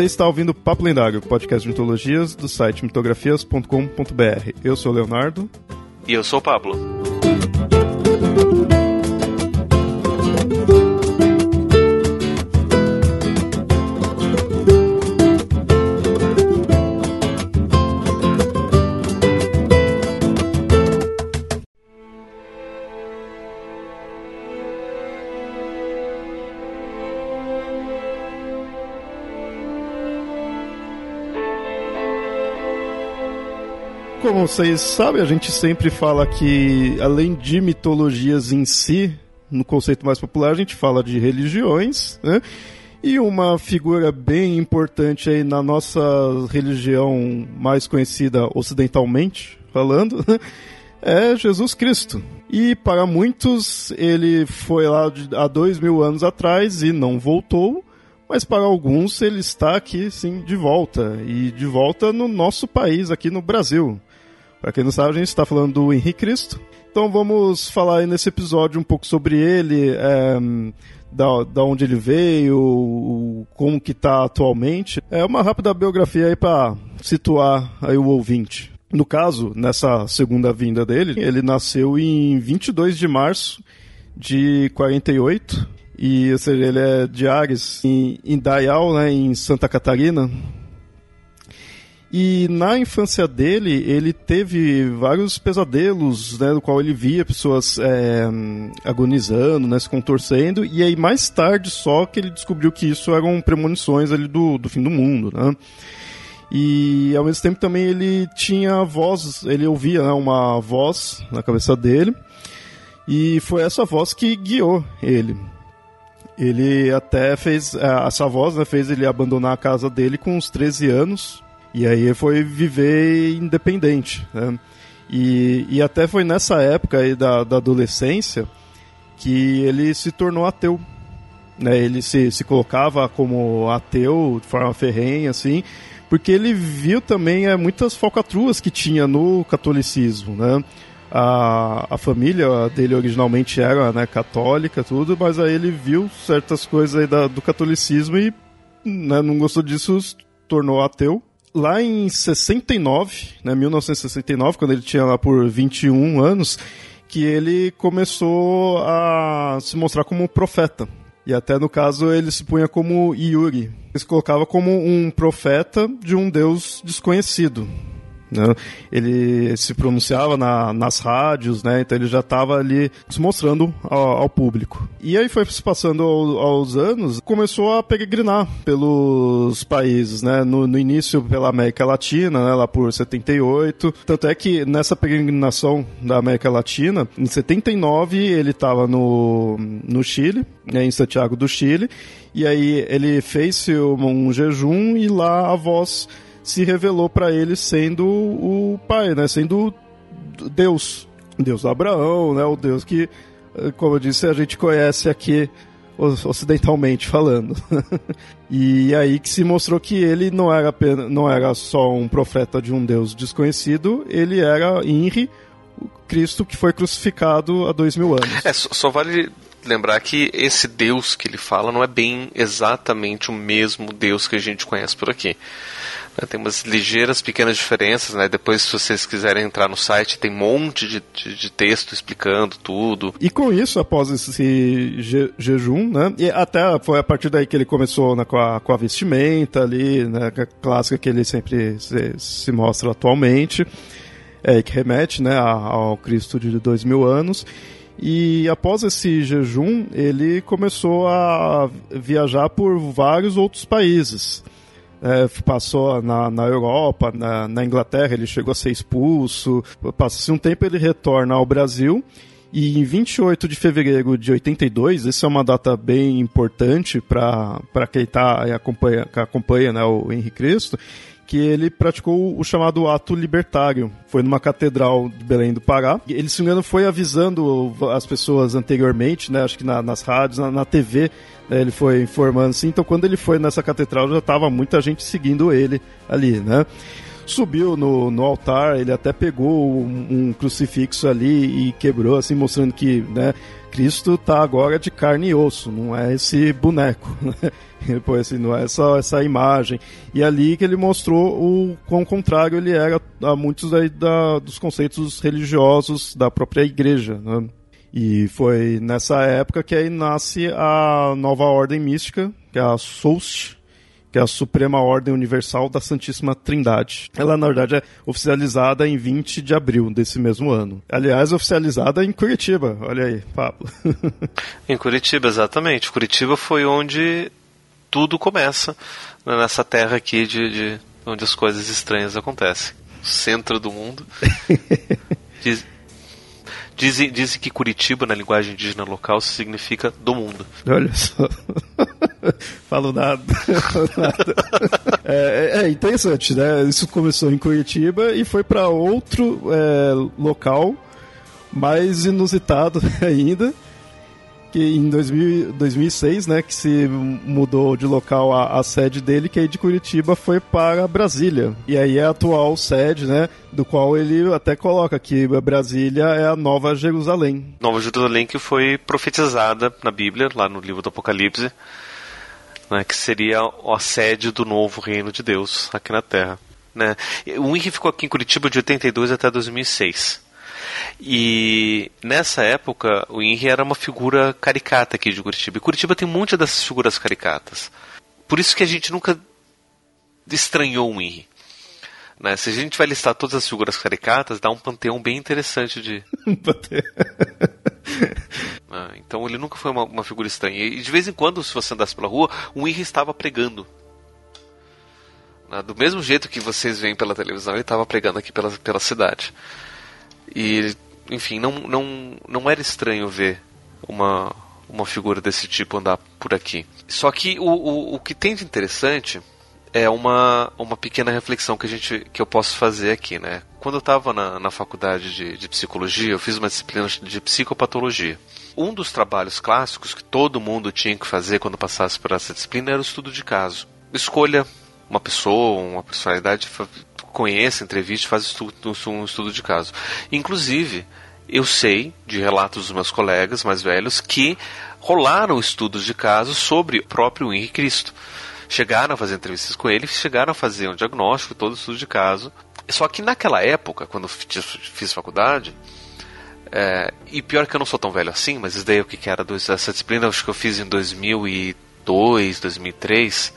Você está ouvindo Papo Lendário, podcast de mitologias do site mitografias.com.br. Eu sou o Leonardo. E eu sou o Pablo. Vocês sabem, a gente sempre fala que, além de mitologias em si, no conceito mais popular, a gente fala de religiões, né? E uma figura bem importante aí na nossa religião mais conhecida ocidentalmente, falando, é Jesus Cristo. E para muitos, ele foi lá há dois mil anos atrás e não voltou, mas para alguns ele está aqui sim de volta e de volta no nosso país, aqui no Brasil. Para quem não sabe, a gente está falando do Henrique Cristo. Então vamos falar aí nesse episódio um pouco sobre ele, é, da, da onde ele veio, como que está atualmente. É uma rápida biografia aí para situar aí o ouvinte. No caso, nessa segunda vinda dele, ele nasceu em 22 de março de 48, e, ou seja, ele é de Ares, em, em Dayal, né, em Santa Catarina, e na infância dele, ele teve vários pesadelos, né, do qual ele via pessoas é, agonizando, né, se contorcendo, e aí mais tarde só que ele descobriu que isso eram premonições ali do, do fim do mundo, né. E ao mesmo tempo também ele tinha voz, ele ouvia né, uma voz na cabeça dele, e foi essa voz que guiou ele. Ele até fez, é, essa voz né, fez ele abandonar a casa dele com uns 13 anos, e aí foi viver independente, né? E, e até foi nessa época aí da, da adolescência que ele se tornou ateu. Né? Ele se, se colocava como ateu de forma ferrenha, assim, porque ele viu também é, muitas falcatruas que tinha no catolicismo, né? A, a família dele originalmente era né, católica, tudo, mas aí ele viu certas coisas da, do catolicismo e né, não gostou disso, se tornou ateu lá em 69, né, 1969, quando ele tinha lá por 21 anos, que ele começou a se mostrar como profeta. E até no caso ele se punha como Yuri. Ele se colocava como um profeta de um deus desconhecido. Né? Ele se pronunciava na, nas rádios, né? então ele já estava ali se mostrando ao, ao, público. E aí foi se passando ao, aos anos, começou a peregrinar pelos países, né? no, no início pela América Latina, né? lá por 78. Tanto é que nessa peregrinação da América Latina, em 79 ele estava no, no Chile, né? em Santiago do Chile, e aí ele fez um jejum e lá a voz se revelou para ele sendo o pai, né? Sendo Deus, Deus do Abraão, né? O Deus que, como eu disse, a gente conhece aqui ocidentalmente falando. e aí que se mostrou que ele não era, não era só um profeta de um Deus desconhecido, ele era Inri, Cristo que foi crucificado há dois mil anos. É, só vale lembrar que esse Deus que ele fala não é bem exatamente o mesmo Deus que a gente conhece por aqui. Né, tem umas ligeiras pequenas diferenças, né? Depois, se vocês quiserem entrar no site, tem um monte de, de, de texto explicando tudo. E com isso, após esse je, jejum, né? E até foi a partir daí que ele começou né, com, a, com a vestimenta ali, né? A clássica que ele sempre se, se mostra atualmente, é, que remete né, ao Cristo de dois mil anos. E após esse jejum, ele começou a viajar por vários outros países é, passou na, na Europa, na, na, Inglaterra, ele chegou a ser expulso. Passa-se um tempo, ele retorna ao Brasil. E em 28 de fevereiro de 82, essa é uma data bem importante para quem tá, acompanha, acompanha né, o Henrique Cristo, que ele praticou o chamado ato libertário. Foi numa catedral de Belém do Pará. Ele, se não me engano, foi avisando as pessoas anteriormente, né, acho que na, nas rádios, na, na TV, né, ele foi informando assim. Então, quando ele foi nessa catedral, já estava muita gente seguindo ele ali, né? Subiu no, no altar, ele até pegou um, um crucifixo ali e quebrou, assim, mostrando que, né, Cristo tá agora de carne e osso, não é esse boneco, né? Depois, assim, não é só essa imagem. E ali que ele mostrou o quão contrário ele era a muitos aí da, dos conceitos religiosos da própria igreja, né? E foi nessa época que aí nasce a nova ordem mística, que é a Soust, que é a Suprema Ordem Universal da Santíssima Trindade. Ela, na verdade, é oficializada em 20 de abril desse mesmo ano. Aliás, oficializada em Curitiba. Olha aí, Pablo. em Curitiba, exatamente. Curitiba foi onde tudo começa, né, nessa terra aqui de, de onde as coisas estranhas acontecem. Centro do mundo. Diz, Dizem, dizem que Curitiba, na linguagem indígena local, significa do mundo. Olha só. Falo nada. nada. É, é, é, interessante, né? Isso começou em Curitiba e foi para outro é, local mais inusitado ainda que em 2000, 2006, né, que se mudou de local a, a, sede dele, que aí de Curitiba foi para Brasília. E aí é a atual sede, né, do qual ele até coloca que Brasília é a Nova Jerusalém. Nova Jerusalém que foi profetizada na Bíblia, lá no livro do Apocalipse, né, que seria a sede do novo reino de Deus aqui na Terra. Né. O Henrique ficou aqui em Curitiba de 82 até 2006. E nessa época, o Henry era uma figura caricata aqui de Curitiba. E Curitiba tem muitas dessas figuras caricatas. Por isso que a gente nunca estranhou o Henry. Né? Se a gente vai listar todas as figuras caricatas, dá um panteão bem interessante de. ah, então ele nunca foi uma, uma, figura estranha. E de vez em quando, se você andasse pela rua, o Henry estava pregando. Né? Do mesmo jeito que vocês veem pela televisão, ele estava pregando aqui pela, pela cidade. E, enfim, não, não, não era estranho ver uma, uma figura desse tipo andar por aqui. Só que o, o, o que tem de interessante é uma, uma pequena reflexão que, a gente, que eu posso fazer aqui, né? Quando eu estava na, na faculdade de, de psicologia, eu fiz uma disciplina de psicopatologia. Um dos trabalhos clássicos que todo mundo tinha que fazer quando passasse por essa disciplina era o estudo de caso. Escolha uma pessoa, uma personalidade, conheça, entreviste, faz estudo, um estudo de caso. Inclusive, eu sei de relatos dos meus colegas mais velhos que rolaram estudos de caso sobre o próprio Henrique Cristo. Chegaram a fazer entrevistas com ele, chegaram a fazer um diagnóstico, todo estudo de caso. Só que naquela época, quando fiz faculdade, é, e pior que eu não sou tão velho assim, mas isso daí é o que era essa disciplina, acho que eu fiz em 2002, 2003.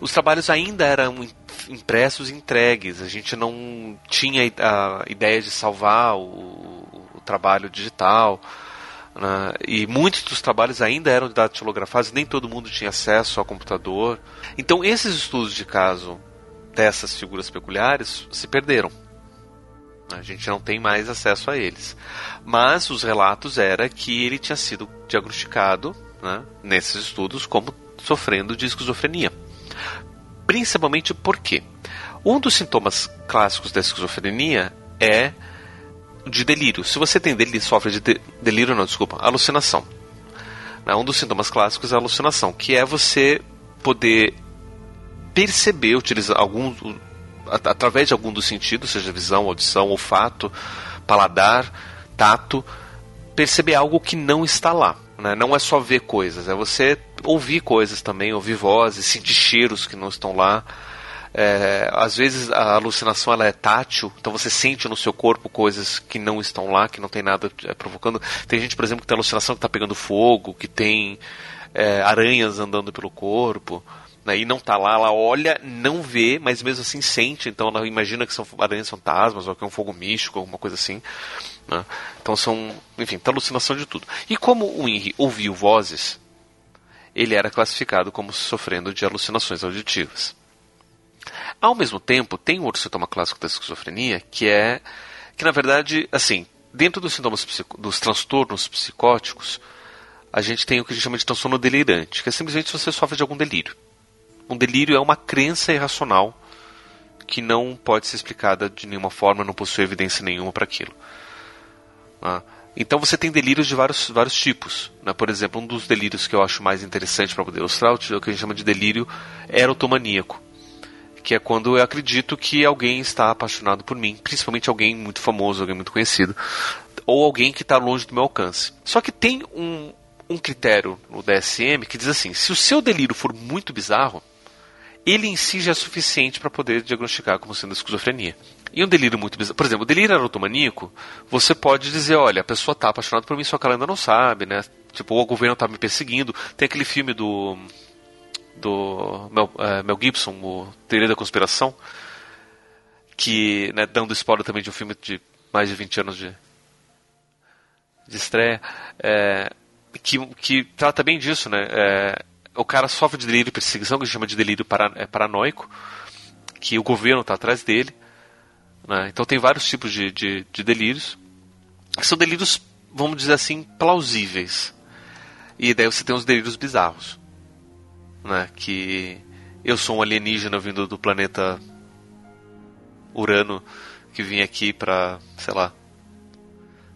Os trabalhos ainda eram impressos e entregues. A gente não tinha a ideia de salvar o, o trabalho digital. Né? E muitos dos trabalhos ainda eram datilografados, nem todo mundo tinha acesso ao computador. Então, esses estudos de caso dessas figuras peculiares se perderam. A gente não tem mais acesso a eles. Mas os relatos era que ele tinha sido diagnosticado né, nesses estudos como sofrendo de esquizofrenia. Principalmente porque um dos sintomas clássicos da esquizofrenia é de delírio. Se você tem delírio, sofre de, de delírio, não, desculpa, alucinação. Né, um dos sintomas clássicos é a alucinação, que é você poder perceber, utilizar algum, através de algum dos sentidos, seja visão, audição, olfato, paladar, tato, perceber algo que não está lá. Né? Não é só ver coisas, é você ouvir coisas também, ouvir vozes, sentir cheiros que não estão lá. É, às vezes a alucinação ela é tátil, então você sente no seu corpo coisas que não estão lá, que não tem nada é, provocando. Tem gente, por exemplo, que tem alucinação que está pegando fogo, que tem é, aranhas andando pelo corpo. Né, e não está lá, ela olha, não vê, mas mesmo assim sente, então ela imagina que são aranhas fantasmas ou que é um fogo místico, alguma coisa assim. Né? Então são, enfim, tá alucinação de tudo. E como o Henry ouviu vozes, ele era classificado como sofrendo de alucinações auditivas. Ao mesmo tempo, tem outro sintoma clássico da esquizofrenia, que é que na verdade, assim, dentro dos sintomas dos transtornos psicóticos, a gente tem o que a gente chama de transtorno delirante, que é simplesmente você sofre de algum delírio. Um delírio é uma crença irracional que não pode ser explicada de nenhuma forma, não possui evidência nenhuma para aquilo. Então você tem delírios de vários, vários tipos. Né? Por exemplo, um dos delírios que eu acho mais interessante para poder ilustrar é o que a gente chama de delírio erotomaníaco, que é quando eu acredito que alguém está apaixonado por mim, principalmente alguém muito famoso, alguém muito conhecido, ou alguém que está longe do meu alcance. Só que tem um, um critério no DSM que diz assim: se o seu delírio for muito bizarro, ele em si já é suficiente para poder diagnosticar como sendo esquizofrenia. E um delírio muito bizarro. Por exemplo, o delírio erotomaníaco, você pode dizer, olha, a pessoa está apaixonada por mim, só que ela ainda não sabe, né? Tipo, o governo está me perseguindo. Tem aquele filme do. do Mel, é, Mel Gibson, o Teoria da Conspiração, que, né, dando spoiler também de um filme de mais de 20 anos de, de estreia, é, que, que trata bem disso, né? É, o cara sofre de delírio de perseguição, que a gente chama de delírio para, é, paranoico, que o governo está atrás dele. Né? Então tem vários tipos de, de, de delírios. São delírios, vamos dizer assim, plausíveis. E daí você tem os delírios bizarros. Né? Que eu sou um alienígena vindo do planeta Urano que vim aqui para, sei lá,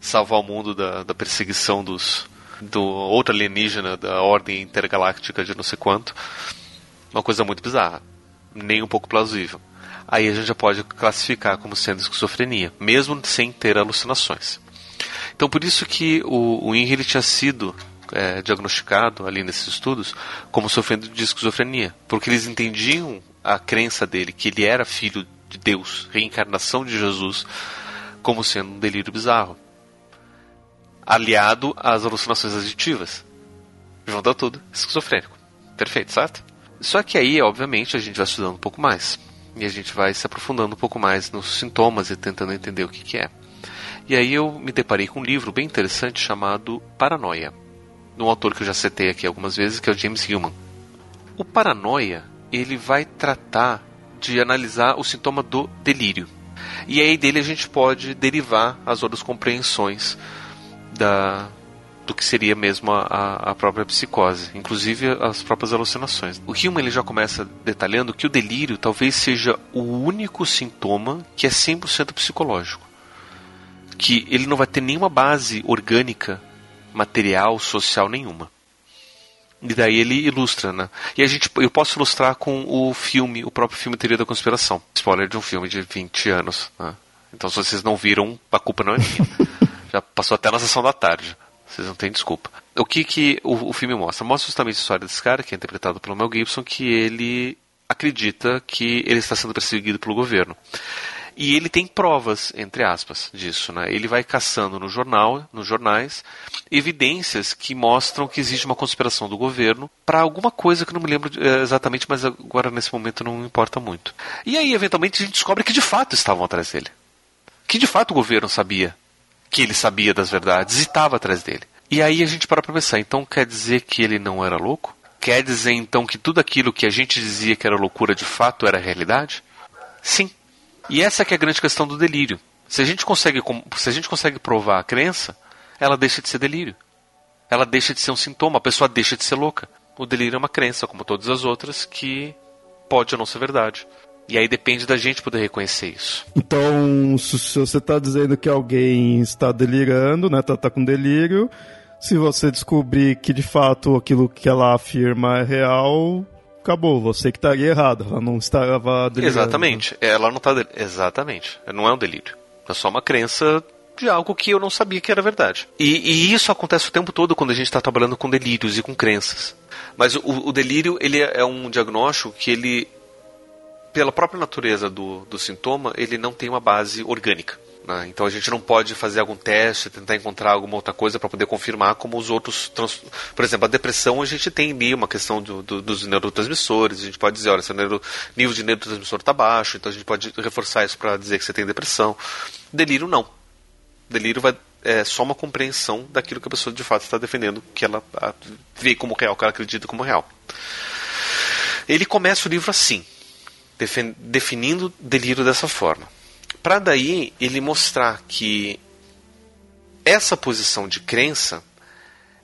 salvar o mundo da, da perseguição dos, do outro alienígena da ordem intergaláctica de não sei quanto. Uma coisa muito bizarra, nem um pouco plausível. Aí a gente já pode classificar como sendo esquizofrenia, mesmo sem ter alucinações. Então por isso que o, o Henry tinha sido é, diagnosticado ali nesses estudos como sofrendo de esquizofrenia, porque eles entendiam a crença dele que ele era filho de Deus, reencarnação de Jesus, como sendo um delírio bizarro aliado às alucinações aditivas. Junta tudo, esquizofrênico. Perfeito, certo? Só que aí, obviamente, a gente vai estudando um pouco mais. E a gente vai se aprofundando um pouco mais nos sintomas e tentando entender o que, que é. E aí eu me deparei com um livro bem interessante chamado Paranoia, de um autor que eu já citei aqui algumas vezes, que é o James Hillman. O Paranoia, ele vai tratar de analisar o sintoma do delírio. E aí dele a gente pode derivar as outras compreensões da, do que seria mesmo a, a própria psicose, inclusive as próprias alucinações. O Hume ele já começa detalhando que o delírio talvez seja o único sintoma que é 100% psicológico. Que ele não vai ter nenhuma base orgânica, material, social nenhuma. E daí ele ilustra, né? E a gente, eu posso ilustrar com o filme, o próprio filme Teoria da Conspiração. Spoiler de um filme de 20 anos. Né? Então se vocês não viram, a culpa não é minha. Já passou até na sessão da tarde. Vocês não têm desculpa. O que, que o, o filme mostra? Mostra justamente a história desse cara, que é interpretado pelo Mel Gibson, que ele acredita que ele está sendo perseguido pelo governo. E ele tem provas, entre aspas, disso. Né? Ele vai caçando no jornal, nos jornais, evidências que mostram que existe uma conspiração do governo para alguma coisa que não me lembro eh, exatamente, mas agora nesse momento não importa muito. E aí, eventualmente, a gente descobre que de fato estavam atrás dele. Que de fato o governo sabia que ele sabia das verdades e estava atrás dele. E aí a gente para para pensar, então quer dizer que ele não era louco? Quer dizer então que tudo aquilo que a gente dizia que era loucura de fato era realidade? Sim. E essa que é a grande questão do delírio. Se a gente consegue, se a gente consegue provar a crença, ela deixa de ser delírio. Ela deixa de ser um sintoma, a pessoa deixa de ser louca. O delírio é uma crença, como todas as outras, que pode ou não ser verdade. E aí depende da gente poder reconhecer isso. Então, se você está dizendo que alguém está delirando, né, tá, tá com delírio, se você descobrir que de fato aquilo que ela afirma é real, acabou, você que estaria errado, ela não estava delirando. Exatamente, ela não está exatamente, não é um delírio, é só uma crença de algo que eu não sabia que era verdade. E, e isso acontece o tempo todo quando a gente está trabalhando com delírios e com crenças. Mas o, o delírio ele é um diagnóstico que ele pela própria natureza do, do sintoma, ele não tem uma base orgânica. Né? Então a gente não pode fazer algum teste, tentar encontrar alguma outra coisa para poder confirmar como os outros. Trans... Por exemplo, a depressão a gente tem ali uma questão do, do, dos neurotransmissores. A gente pode dizer, olha, seu neuro... nível de neurotransmissor está baixo, então a gente pode reforçar isso para dizer que você tem depressão. Delírio não. Delírio vai, é só uma compreensão daquilo que a pessoa de fato está defendendo, que ela vê como real, que ela acredita como real. Ele começa o livro assim definindo delírio dessa forma. Para daí ele mostrar que essa posição de crença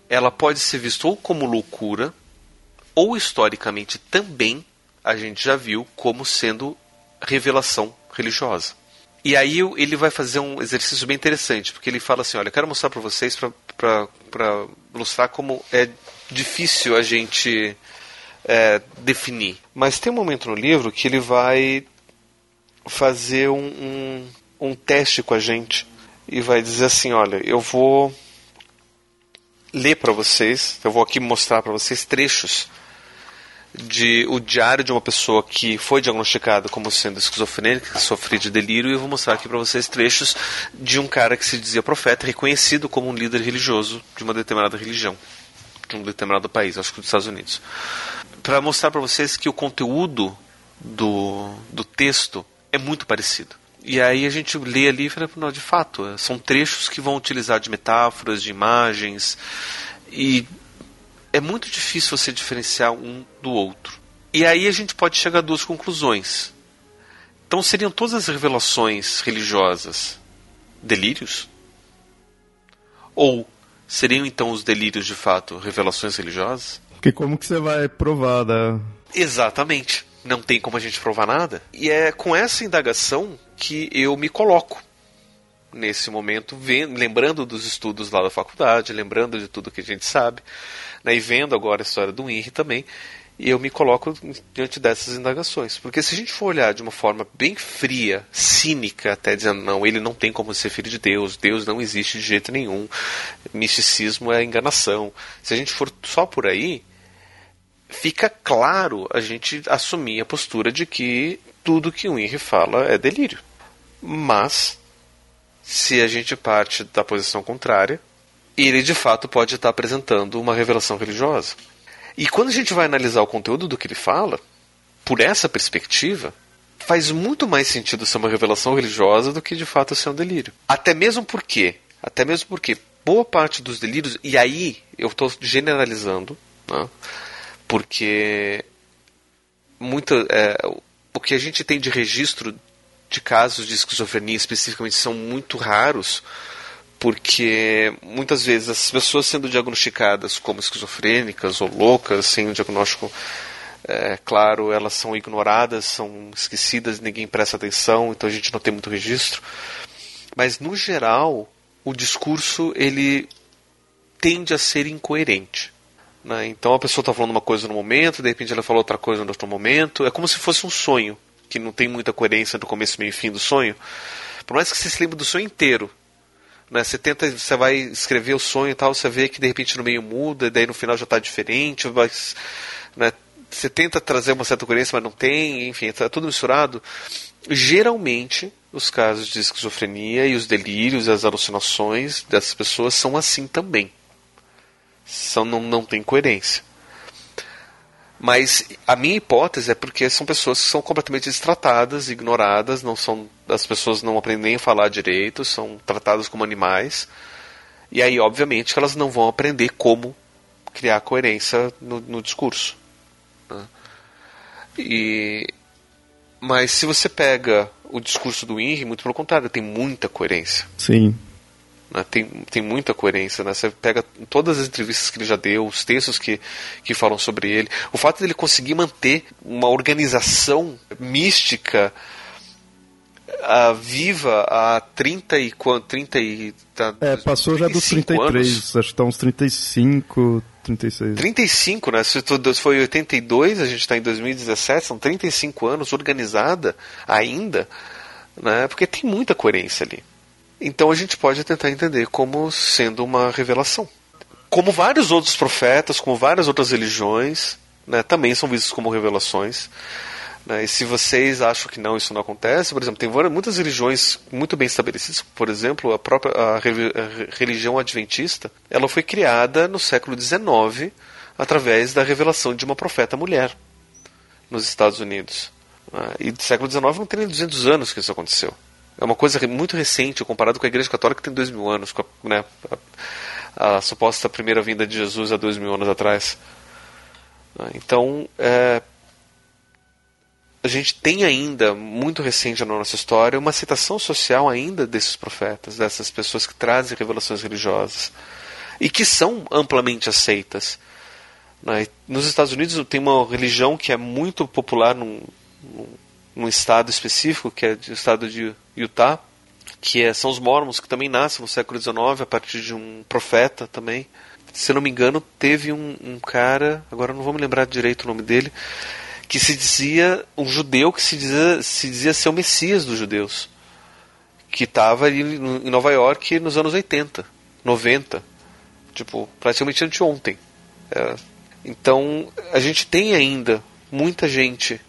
ela pode ser vista ou como loucura ou historicamente também a gente já viu como sendo revelação religiosa. E aí ele vai fazer um exercício bem interessante, porque ele fala assim, olha, eu quero mostrar para vocês para ilustrar como é difícil a gente é, definir. Mas tem um momento no livro que ele vai fazer um, um, um teste com a gente e vai dizer assim: olha, eu vou ler para vocês, eu vou aqui mostrar para vocês trechos de o diário de uma pessoa que foi diagnosticada como sendo esquizofrênica, que sofria de delírio, e eu vou mostrar aqui para vocês trechos de um cara que se dizia profeta, reconhecido como um líder religioso de uma determinada religião, de um determinado país, acho que dos Estados Unidos. Para mostrar para vocês que o conteúdo do, do texto é muito parecido. E aí a gente lê ali e fala, não, de fato, são trechos que vão utilizar de metáforas, de imagens, e é muito difícil você diferenciar um do outro. E aí a gente pode chegar a duas conclusões. Então seriam todas as revelações religiosas delírios? Ou seriam então os delírios de fato revelações religiosas? Porque como que você vai provar da... Exatamente. Não tem como a gente provar nada. E é com essa indagação que eu me coloco nesse momento, vendo, lembrando dos estudos lá da faculdade, lembrando de tudo que a gente sabe, né, e vendo agora a história do Henry também, e eu me coloco diante dessas indagações. Porque se a gente for olhar de uma forma bem fria, cínica, até dizendo, não, ele não tem como ser filho de Deus, Deus não existe de jeito nenhum, misticismo é enganação. Se a gente for só por aí, fica claro a gente assumir a postura de que tudo que o Henry fala é delírio. Mas, se a gente parte da posição contrária, ele de fato pode estar apresentando uma revelação religiosa. E quando a gente vai analisar o conteúdo do que ele fala, por essa perspectiva, faz muito mais sentido ser uma revelação religiosa do que de fato ser um delírio. Até mesmo porque, até mesmo porque boa parte dos delírios, e aí eu estou generalizando, né, porque muita, é, o que a gente tem de registro de casos de esquizofrenia especificamente são muito raros, porque muitas vezes as pessoas sendo diagnosticadas como esquizofrênicas ou loucas, sem um diagnóstico é, claro, elas são ignoradas, são esquecidas, ninguém presta atenção, então a gente não tem muito registro. Mas no geral, o discurso ele tende a ser incoerente. Né? Então a pessoa está falando uma coisa no momento, de repente ela falou outra coisa no outro momento. É como se fosse um sonho que não tem muita coerência do começo, meio e fim do sonho, por mais que você se lembre do sonho inteiro, né, você tenta, você vai escrever o sonho e tal, você vê que de repente no meio muda, e daí no final já está diferente, mas, né, você tenta trazer uma certa coerência, mas não tem, enfim, está tudo misturado. Geralmente, os casos de esquizofrenia e os delírios, as alucinações dessas pessoas são assim também. São, não, não tem coerência. Mas a minha hipótese é porque são pessoas que são completamente destratadas, ignoradas, não são as pessoas não aprendem a falar direito, são tratadas como animais. E aí, obviamente, elas não vão aprender como criar coerência no, no discurso. Né? E, mas se você pega o discurso do Henry, muito pelo contrário, tem muita coerência. Sim. Né? Tem, tem muita coerência. Né? Você pega todas as entrevistas que ele já deu, os textos que, que falam sobre ele. O fato dele conseguir manter uma organização mística uh, viva há 30 e quanto? 30 e. Tá, é, passou já dos 33, anos. acho que está uns 35. 36. 35, né? Se tudo foi 82, a gente está em 2017, são 35 anos organizada ainda, né? Porque tem muita coerência ali. Então a gente pode tentar entender como sendo uma revelação. Como vários outros profetas, como várias outras religiões, né, também são vistos como revelações. Né, e se vocês acham que não, isso não acontece, por exemplo, tem muitas religiões muito bem estabelecidas, por exemplo, a própria a religião adventista, ela foi criada no século XIX através da revelação de uma profeta mulher nos Estados Unidos. Né, e do século XIX não tem nem 200 anos que isso aconteceu. É uma coisa muito recente comparado com a Igreja Católica que tem dois mil anos, com a, né, a, a suposta primeira vinda de Jesus há dois mil anos atrás. Então, é, a gente tem ainda, muito recente na nossa história, uma citação social ainda desses profetas, dessas pessoas que trazem revelações religiosas e que são amplamente aceitas. Né? Nos Estados Unidos tem uma religião que é muito popular num, num num estado específico, que é o estado de Utah, que é, são os mormons, que também nascem no século XIX a partir de um profeta também. se não me engano, teve um, um cara, agora não vou me lembrar direito o nome dele, que se dizia um judeu que se dizia, se dizia ser o Messias dos judeus, que estava em Nova York nos anos 80, 90, tipo, praticamente anteontem. É, então, a gente tem ainda muita gente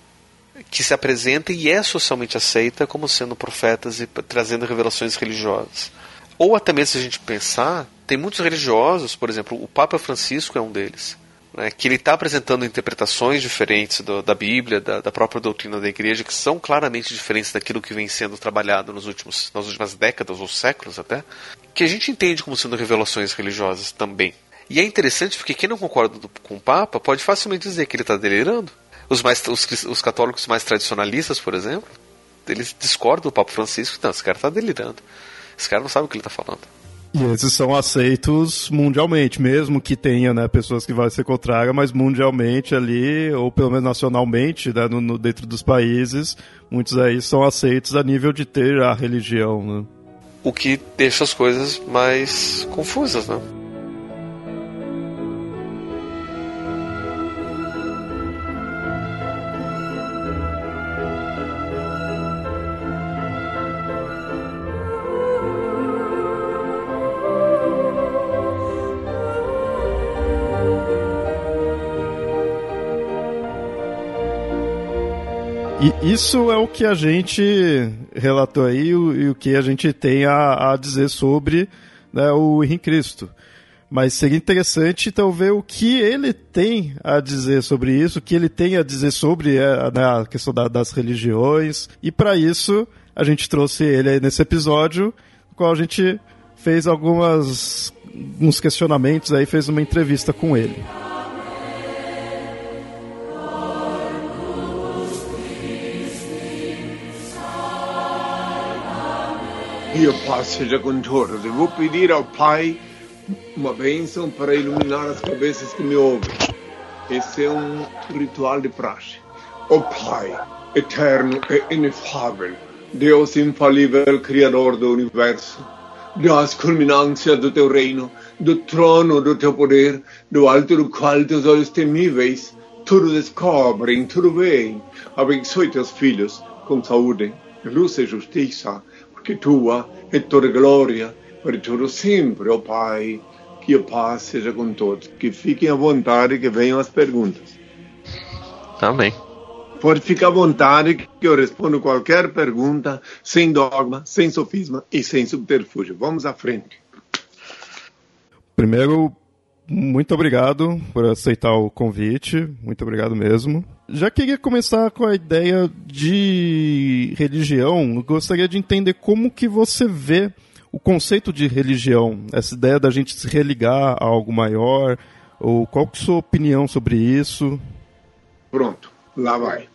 que se apresenta e é socialmente aceita como sendo profetas e trazendo revelações religiosas. Ou até mesmo se a gente pensar, tem muitos religiosos, por exemplo, o Papa Francisco é um deles, né, que ele está apresentando interpretações diferentes do, da Bíblia, da, da, própria doutrina da Igreja, que são claramente diferentes daquilo que vem sendo trabalhado nos últimos, nas últimas décadas ou séculos até, que a gente entende como sendo revelações religiosas também. E é interessante porque quem não concorda com o Papa pode facilmente dizer que ele está delirando. Os, mais, os, os católicos mais tradicionalistas, por exemplo, eles discordam do Papa Francisco. Não, esse cara está delirando. Esse cara não sabe o que ele está falando. E esses são aceitos mundialmente, mesmo que tenha né, pessoas que vão ser contrárias, mas mundialmente ali, ou pelo menos nacionalmente, né, no, no, dentro dos países, muitos aí são aceitos a nível de ter a religião. Né? O que deixa as coisas mais confusas, né? E isso é o que a gente relatou aí e o, que a gente tem a, a dizer sobre né, o Henrique Cristo. Mas seria interessante então ver o que ele tem a dizer sobre isso, o que ele tem a dizer sobre é, né, a questão da, das religiões. E para isso a gente trouxe ele aí nesse episódio, no qual a gente fez algumas uns questionamentos aí, fez uma entrevista com ele. Dio paz seja com todos. Eu vou pedir ao Pai uma bênção para iluminar as cabeças que me ouvem. Esse é um ritual de praxe. Ó oh, Pai, eterno e inefável, Deus infalível, Criador do universo, Deus culminância do teu reino, do trono do teu poder, do alto do qual teus olhos temíveis tudo descobrem, tudo veem. Abençoe teus filhos com saúde, luz e justiça que tua é toda glória para todo sempre, ó oh Pai. Que a paz seja com todos. Que fiquem à vontade que venham as perguntas. Amém. Pode ficar à vontade que eu respondo qualquer pergunta, sem dogma, sem sofisma e sem subterfúgio. Vamos à frente. Primeiro, muito obrigado por aceitar o convite, muito obrigado mesmo. Já queria começar com a ideia de religião. Gostaria de entender como que você vê o conceito de religião, essa ideia da gente se religar a algo maior, ou qual que é a sua opinião sobre isso? Pronto, lá vai.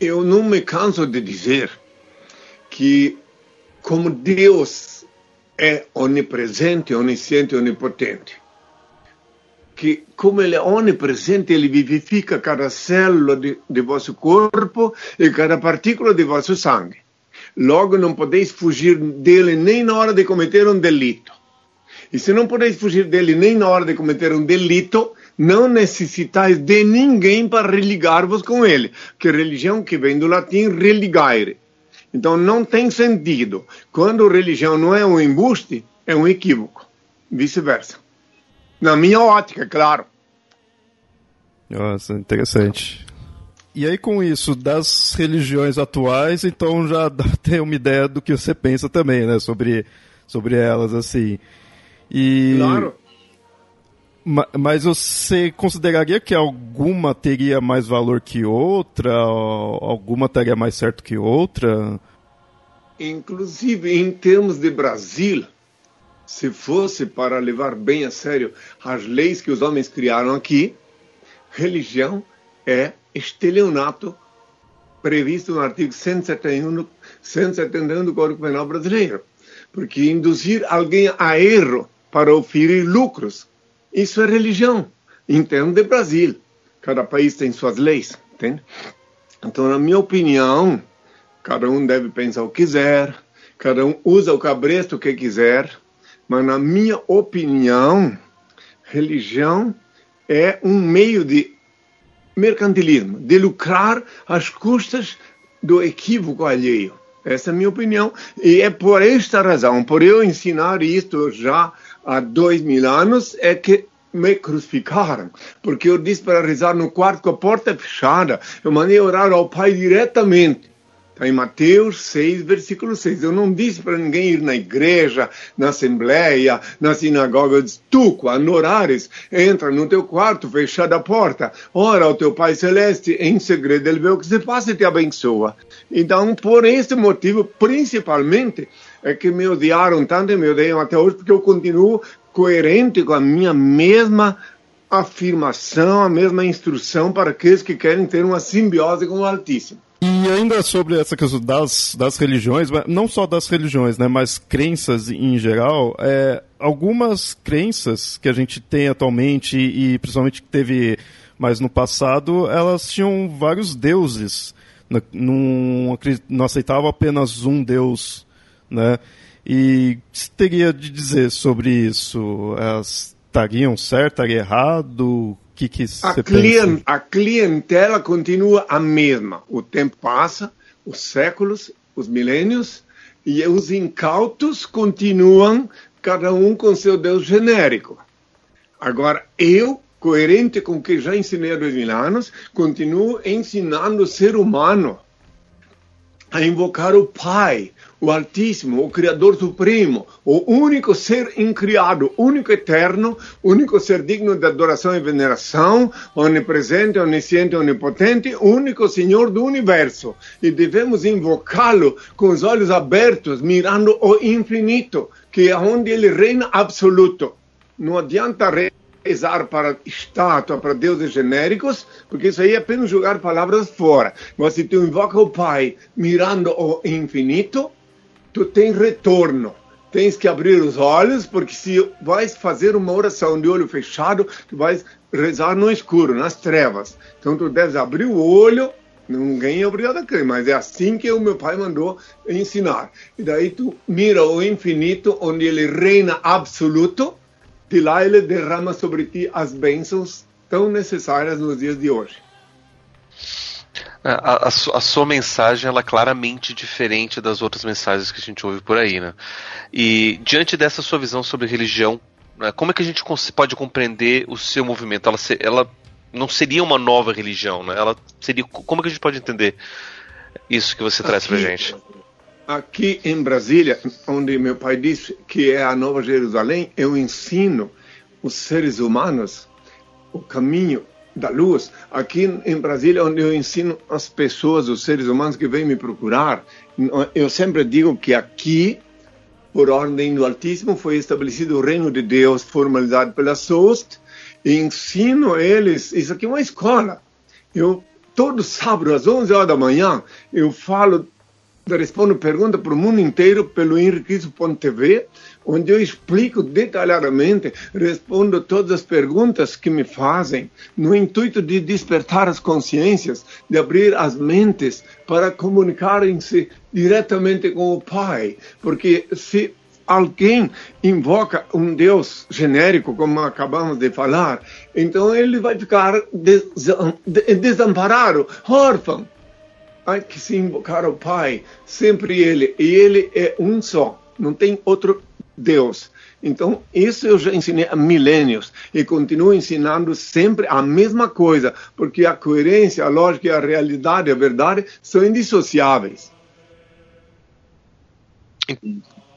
Eu não me canso de dizer que como Deus é onipresente, onisciente, onipotente, que como ele é onipresente, ele vivifica cada célula de, de vosso corpo e cada partícula de vosso sangue. Logo, não podeis fugir dele nem na hora de cometer um delito. E se não podeis fugir dele nem na hora de cometer um delito, não necessitais de ninguém para religar-vos com ele, que religião que vem do latim religare. Então não tem sentido. Quando religião não é um embuste, é um equívoco. Vice-versa. Na minha ótica, claro. Nossa, interessante. E aí, com isso, das religiões atuais, então já dá ter uma ideia do que você pensa também, né? Sobre, sobre elas, assim. E... Claro. Mas você consideraria que alguma teria mais valor que outra? Alguma estaria mais certo que outra? Inclusive, em termos de Brasil, se fosse para levar bem a sério as leis que os homens criaram aqui, religião é estelionato previsto no artigo 171, 171 do Código Penal Brasileiro. Porque induzir alguém a erro para oferir lucros, isso é religião, em termos de Brasil. Cada país tem suas leis, entende? Então, na minha opinião, cada um deve pensar o que quiser, cada um usa o cabresto que quiser, mas, na minha opinião, religião é um meio de mercantilismo, de lucrar às custas do equívoco alheio. Essa é a minha opinião. E é por esta razão, por eu ensinar isto já há dois mil anos, é que me crucificaram. Porque eu disse para rezar no quarto com a porta fechada. Eu mandei orar ao Pai diretamente. Em Mateus 6, versículo 6. Eu não disse para ninguém ir na igreja, na assembleia, na sinagoga. Eu disse, tu, quando orares, entra no teu quarto, fechada a porta, ora ao teu Pai Celeste em segredo, ele vê o que se passa e te abençoa. Então, por esse motivo, principalmente, é que me odiaram tanto e me odeiam até hoje, porque eu continuo coerente com a minha mesma afirmação, a mesma instrução para aqueles que querem ter uma simbiose com o Altíssimo. E ainda sobre essa questão das, das religiões, não só das religiões, né, mas crenças em geral, é, algumas crenças que a gente tem atualmente e principalmente que teve mais no passado, elas tinham vários deuses. Não, não aceitava apenas um deus, né? E o que teria de dizer sobre isso? Elas estariam certo, estaria errado? Que, que a, a clientela continua a mesma. O tempo passa, os séculos, os milênios, e os incautos continuam, cada um com seu Deus genérico. Agora, eu, coerente com o que já ensinei há dois mil anos, continuo ensinando o ser humano a invocar o Pai, o Altíssimo, o Criador Supremo, o único ser incriado, único eterno, único ser digno de adoração e veneração, onipresente, onisciente, onipotente, único Senhor do universo. E devemos invocá-lo com os olhos abertos, mirando o infinito, que é onde ele reina absoluto. Não adianta rezar para estátua, para deuses genéricos, porque isso aí é apenas jogar palavras fora. Mas se tu invoca o Pai mirando o infinito, tu tens retorno. Tens que abrir os olhos, porque se vais fazer uma oração de olho fechado, tu vais rezar no escuro, nas trevas. Então tu deves abrir o olho, ninguém é obrigado a crer, mas é assim que o meu pai mandou ensinar. E daí tu mira o infinito, onde ele reina absoluto, de lá ele derrama sobre ti as bênçãos tão necessárias nos dias de hoje. É, a, a, a, sua mensagem ela é claramente diferente das outras mensagens que a gente ouve por aí, né? E diante dessa sua visão sobre religião, né, como é que a gente pode compreender o seu movimento? Ela, ela não seria uma nova religião, né? Ela seria como é que a gente pode entender isso que você traz para gente? Aqui em Brasília, onde meu pai disse que é a Nova Jerusalém, eu ensino os seres humanos o caminho da luz, aqui em Brasília, onde eu ensino as pessoas, os seres humanos que vêm me procurar, eu sempre digo que aqui, por ordem do Altíssimo, foi estabelecido o reino de Deus, formalizado pela SOST, e ensino eles, isso aqui é uma escola. Eu, todo sábado, às 11 horas da manhã, eu falo, respondo pergunta para o mundo inteiro pelo Henriquismo.tv, onde eu explico detalhadamente, respondo todas as perguntas que me fazem, no intuito de despertar as consciências, de abrir as mentes para comunicarem-se diretamente com o Pai. Porque se alguém invoca um Deus genérico, como acabamos de falar, então ele vai ficar desamparado, órfão. Há que se invocar o Pai, sempre Ele, e Ele é um só, não tem outro Deus. Então, isso eu já ensinei há milênios e continuo ensinando sempre a mesma coisa, porque a coerência, a lógica, a realidade, a verdade são indissociáveis.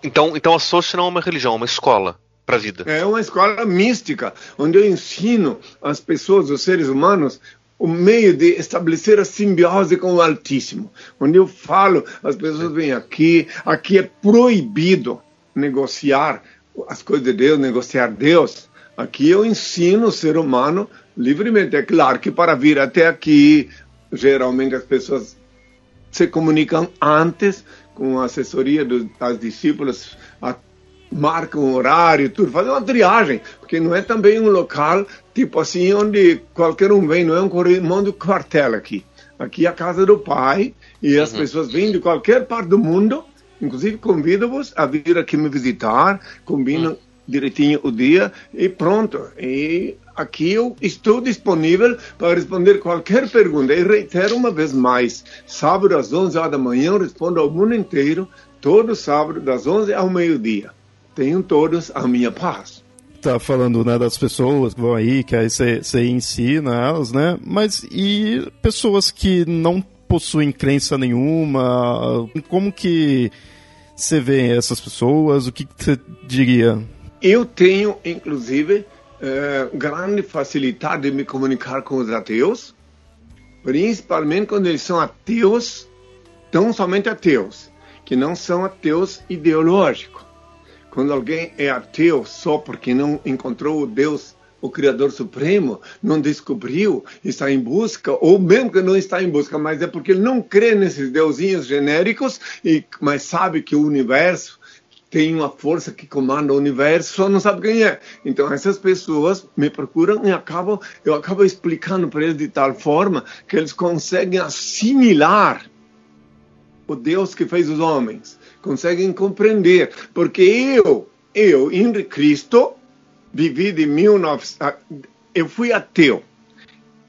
Então, então a Sochi não é uma religião, é uma escola para a vida. É uma escola mística, onde eu ensino as pessoas, os seres humanos, o meio de estabelecer a simbiose com o Altíssimo. Onde eu falo, as pessoas vêm aqui, aqui é proibido negociar as coisas de Deus, negociar Deus. Aqui eu ensino o ser humano livremente. É claro que para vir até aqui, geralmente as pessoas se comunicam antes com a assessoria das discípulas, a, marcam um horário, tudo, fazem uma triagem, porque não é também um local tipo assim onde qualquer um vem, não é um corrimão do quartel aqui. Aqui é a casa do Pai e as uhum. pessoas vêm de qualquer parte do mundo Inclusive, convido-vos a vir aqui me visitar, combino, direitinho o dia e pronto. E aqui eu estou disponível para responder qualquer pergunta. E reitero uma vez mais: sábado às 11 horas da manhã eu respondo ao mundo inteiro, todo sábado, das 11 ao meio-dia. Tenham todos a minha paz. Tá falando né, das pessoas que vão aí, que aí você ensina elas, né? Mas e pessoas que não possuem crença nenhuma? Como que você vê essas pessoas? O que você diria? Eu tenho, inclusive, eh, grande facilidade de me comunicar com os ateus, principalmente quando eles são ateus, tão somente ateus, que não são ateus ideológicos. Quando alguém é ateu só porque não encontrou o Deus, o Criador Supremo, não descobriu, está em busca, ou mesmo que não está em busca, mas é porque ele não crê nesses deusinhos genéricos, e, mas sabe que o universo tem uma força que comanda o universo, só não sabe quem é. Então essas pessoas me procuram e acabam, eu acabo explicando para eles de tal forma que eles conseguem assimilar o Deus que fez os homens, conseguem compreender, porque eu, eu, Henri Cristo, vivi de 1900, ah, eu fui ateu.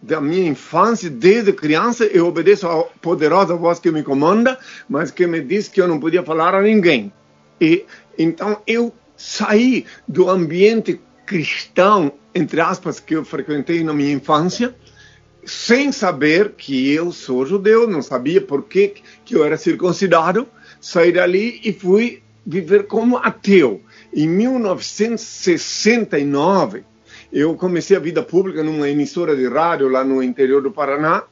Da minha infância, desde criança, eu obedeço à poderosa voz que me comanda, mas que me diz que eu não podia falar a ninguém. E então eu saí do ambiente cristão, entre aspas, que eu frequentei na minha infância, sem saber que eu sou judeu, não sabia por que, que eu era circuncidado, saí dali e fui viver como ateu. Em 1969, eu comecei a vida pública numa emissora de rádio lá no interior do Paraná,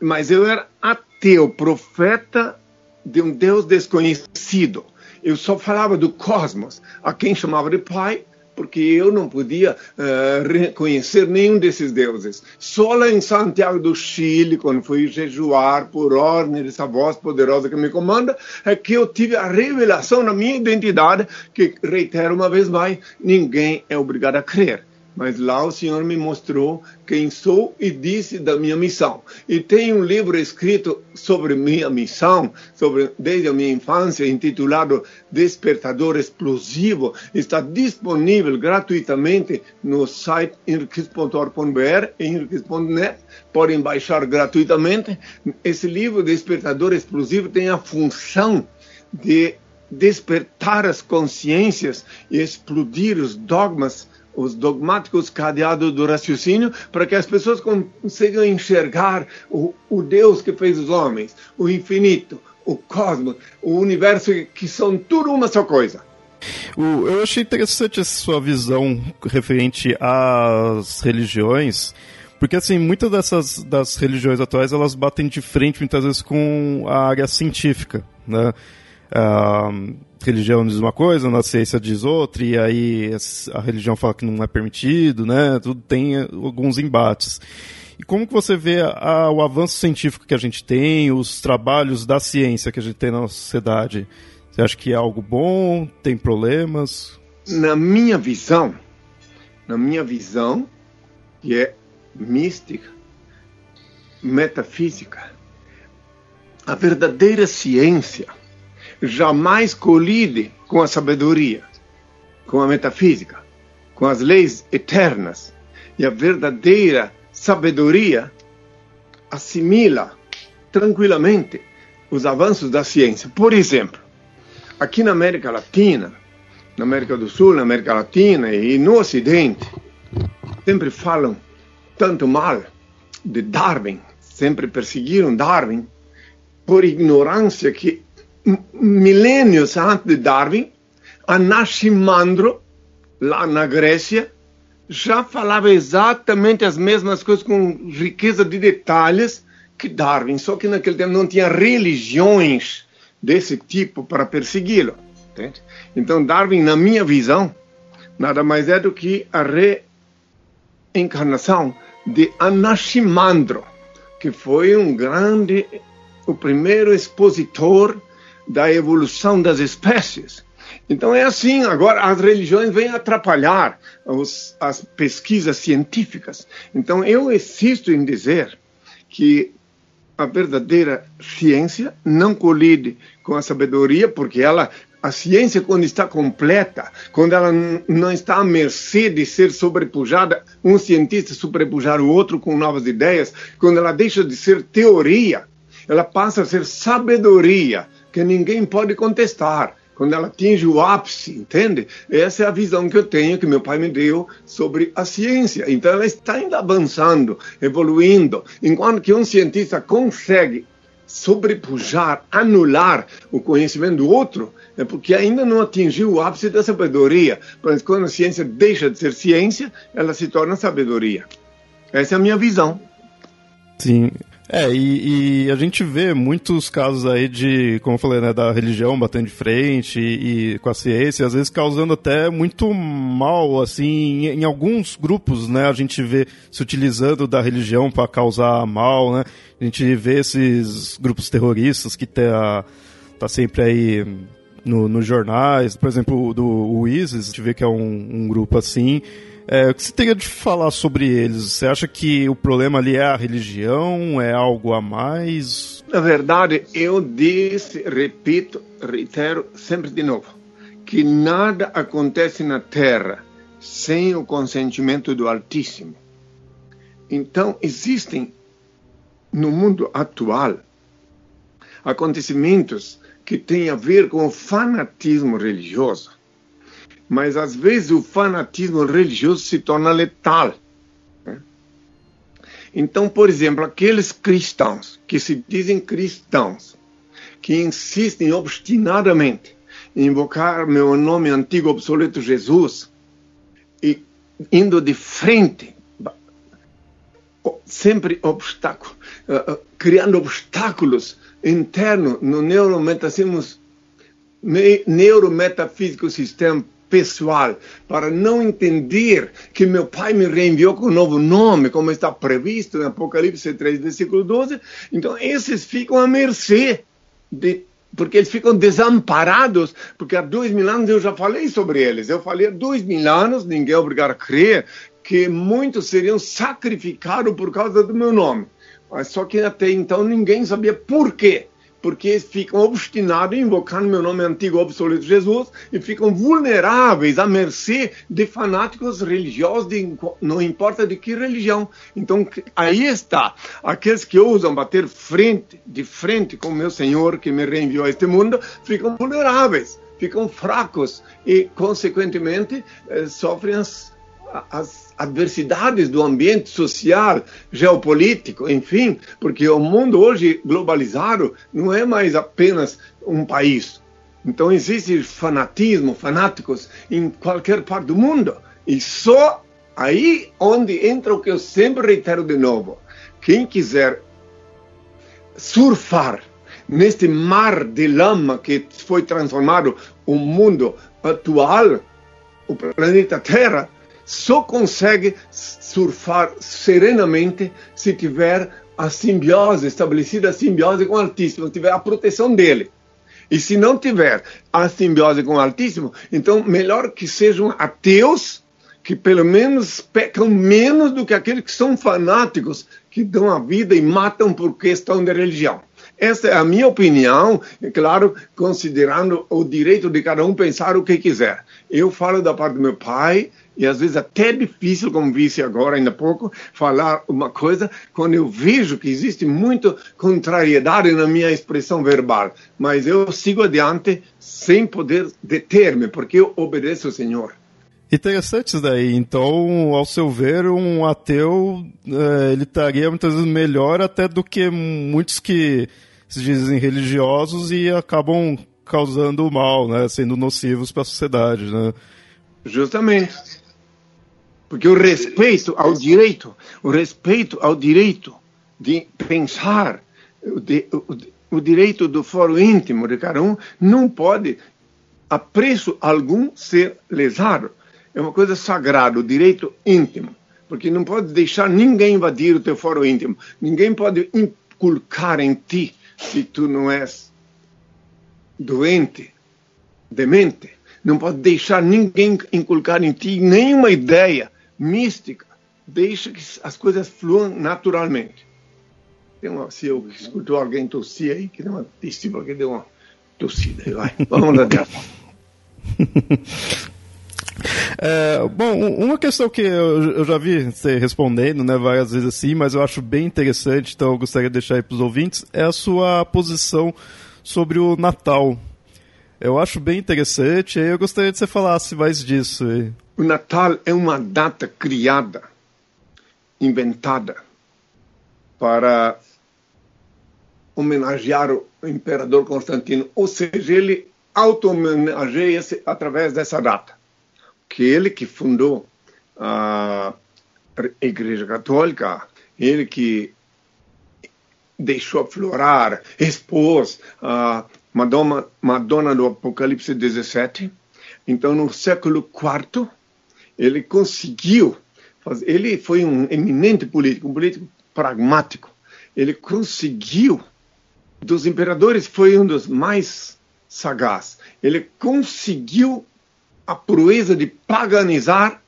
mas eu era ateu, profeta de um Deus desconhecido. Eu só falava do cosmos, a quem chamava de pai, porque eu não podia uh, reconhecer nenhum desses deuses. Só lá em Santiago do Chile, quando fui jejuar por ordem dessa voz poderosa que me comanda, é que eu tive a revelação da minha identidade, que, reitero uma vez mais, ninguém é obrigado a crer mas lá o Senhor me mostrou quem sou e disse da minha missão. E tem um livro escrito sobre minha missão, sobre desde a minha infância, intitulado Despertador Explosivo. Está disponível gratuitamente no site enriquez.org.br e enriquez.net. Podem baixar gratuitamente. Esse livro, Despertador Explosivo, tem a função de despertar as consciências e explodir os dogmas os dogmáticos cadeados do raciocínio para que as pessoas consigam enxergar o, o Deus que fez os homens, o infinito, o cosmos, o universo, que são tudo uma só coisa. eu achei interessante essa sua visão referente às religiões, porque assim, muitas dessas das religiões atuais elas batem de frente muitas vezes com a área científica, né? Uh, religião diz uma coisa, na ciência diz outra, e aí a religião fala que não é permitido, né? Tudo tem alguns embates. E como que você vê a, o avanço científico que a gente tem, os trabalhos da ciência que a gente tem na sociedade? Você acha que é algo bom? Tem problemas? Na minha visão, na minha visão, que é mística, metafísica, a verdadeira ciência jamais colide com a sabedoria, com a metafísica, com as leis eternas. E a verdadeira sabedoria assimila tranquilamente os avanços da ciência. Por exemplo, aqui na América Latina, na América do Sul, na América Latina e no Ocidente, sempre falam tanto mal de Darwin, sempre perseguiram Darwin por ignorância que milênios antes de Darwin, Anaximandro, lá na Grécia, já falava exatamente as mesmas coisas com riqueza de detalhes que Darwin, só que naquele tempo não tinha religiões desse tipo para persegui-lo. Então Darwin, na minha visão, nada mais é do que a reencarnação de Anaximandro, que foi um grande, o primeiro expositor da evolução das espécies. Então é assim, agora as religiões vêm atrapalhar os, as pesquisas científicas. Então eu insisto em dizer que a verdadeira ciência não colide com a sabedoria, porque ela a ciência, quando está completa, quando ela não está à mercê de ser sobrepujada, um cientista sobrepujar o outro com novas ideias, quando ela deixa de ser teoria, ela passa a ser sabedoria, que ninguém pode contestar quando ela atinge o ápice, entende? Essa é a visão que eu tenho, que meu pai me deu sobre a ciência. Então ela está ainda avançando, evoluindo, enquanto que um cientista consegue sobrepujar, anular o conhecimento do outro, é porque ainda não atingiu o ápice da sabedoria. Mas quando a ciência deixa de ser ciência, ela se torna sabedoria. Essa é a minha visão. Sim. É, e, e, a gente vê muitos casos aí de, como eu falei, né, da religião batendo de frente e, e com a ciência, às vezes causando até muito mal, assim, em, em, alguns grupos, né, a gente vê se utilizando da religião para causar mal, né, a gente vê esses grupos terroristas que tá, tá sempre aí no, nos jornais, por exemplo, do ISIS, a gente vê que é um, um grupo assim, é, o que você teria de falar sobre eles? Você acha que o problema ali é a religião? É algo a mais? Na verdade, eu disse, repito, reitero sempre de novo, que nada acontece na Terra sem o consentimento do Altíssimo. Então, existem no mundo atual acontecimentos que têm a ver com o fanatismo religioso mas às vezes o fanatismo religioso se torna letal. Né? Então, por exemplo, aqueles cristãos que se dizem cristãos, que insistem obstinadamente em invocar meu nome antigo obsoleto Jesus e indo de frente, sempre obstáculo, uh, criando obstáculos internos no neurometafísico sistema pessoal, para não entender que meu pai me reenviou com um novo nome, como está previsto em Apocalipse 3, versículo 12. Então, esses ficam à mercê, de, porque eles ficam desamparados, porque há dois mil anos eu já falei sobre eles. Eu falei há dois mil anos, ninguém é obrigado a crer, que muitos seriam sacrificados por causa do meu nome. Mas só que até então ninguém sabia por quê porque ficam obstinados em invocar meu nome antigo obsoleto Jesus e ficam vulneráveis à mercê de fanáticos religiosos, de, não importa de que religião. Então, aí está. Aqueles que ousam bater frente, de frente com meu Senhor que me reenviou a este mundo, ficam vulneráveis, ficam fracos e, consequentemente, eh, sofrem as as adversidades do ambiente social, geopolítico, enfim, porque o mundo hoje globalizado não é mais apenas um país. Então existe fanatismo, fanáticos em qualquer parte do mundo. E só aí onde entra o que eu sempre reitero de novo. Quem quiser surfar neste mar de lama que foi transformado o mundo atual, o planeta Terra, só consegue surfar serenamente se tiver a simbiose, estabelecida a simbiose com o Altíssimo, tiver a proteção dele. E se não tiver a simbiose com o Altíssimo, então melhor que sejam ateus, que pelo menos pecam menos do que aqueles que são fanáticos, que dão a vida e matam por questão de religião. Essa é a minha opinião, é claro, considerando o direito de cada um pensar o que quiser. Eu falo da parte do meu pai, e às vezes até é difícil, como disse agora ainda há pouco, falar uma coisa quando eu vejo que existe muita contrariedade na minha expressão verbal. Mas eu sigo adiante sem poder deter-me, porque eu obedeço ao Senhor. Interessante isso daí. Então, ao seu ver, um ateu é, ele estaria muitas vezes melhor até do que muitos que se dizem religiosos e acabam causando mal, né, sendo nocivos para a sociedade, né? Justamente. Porque o respeito ao direito, o respeito ao direito de pensar, de, o, o direito do foro íntimo de cada um, não pode, a preço algum, ser lesado. É uma coisa sagrada, o direito íntimo. Porque não pode deixar ninguém invadir o teu foro íntimo. Ninguém pode inculcar em ti, se tu não és doente, demente. Não pode deixar ninguém inculcar em ti nenhuma ideia mística, deixa que as coisas fluam naturalmente. Tem uma, se eu escuto alguém tossir aí, que deu uma testícula que deu uma tossida. Vai, vamos adiante. É, bom, uma questão que eu, eu, já vi você respondendo né, várias vezes assim, mas eu acho bem interessante, então eu gostaria de deixar aí para os ouvintes, é a sua posição sobre o Natal. Eu acho bem interessante, e eu gostaria que você falasse mais disso. O Natal é uma data criada, inventada, para homenagear o imperador Constantino, ou seja, ele auto-homenageia-se através dessa data que ele que fundou a Igreja Católica, ele que deixou aflorar, expôs a Madonna, Madonna do Apocalipse 17. Então, no século IV, ele conseguiu, fazer, ele foi um eminente político, um político pragmático. Ele conseguiu, dos imperadores, foi um dos mais sagaz. Ele conseguiu a proeza de paganizar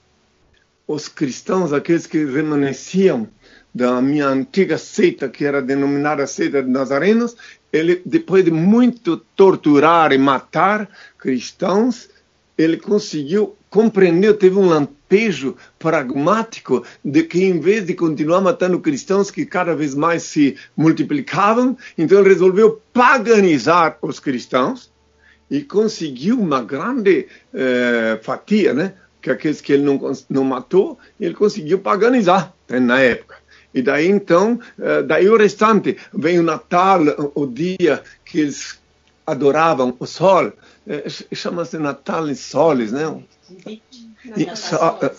os cristãos, aqueles que remanesciam da minha antiga seita, que era denominada seita de Nazarenos, ele, depois de muito torturar e matar cristãos, ele conseguiu compreender, teve um lampejo pragmático de que, em vez de continuar matando cristãos que cada vez mais se multiplicavam, então ele resolveu paganizar os cristãos e conseguiu uma grande eh, fatia, né? Que aqueles que ele não, não matou, ele conseguiu paganizar né, na época. E daí então, eh, daí o restante, vem o Natal, o dia que eles adoravam o sol, eh, chama-se Natal em Solis, né?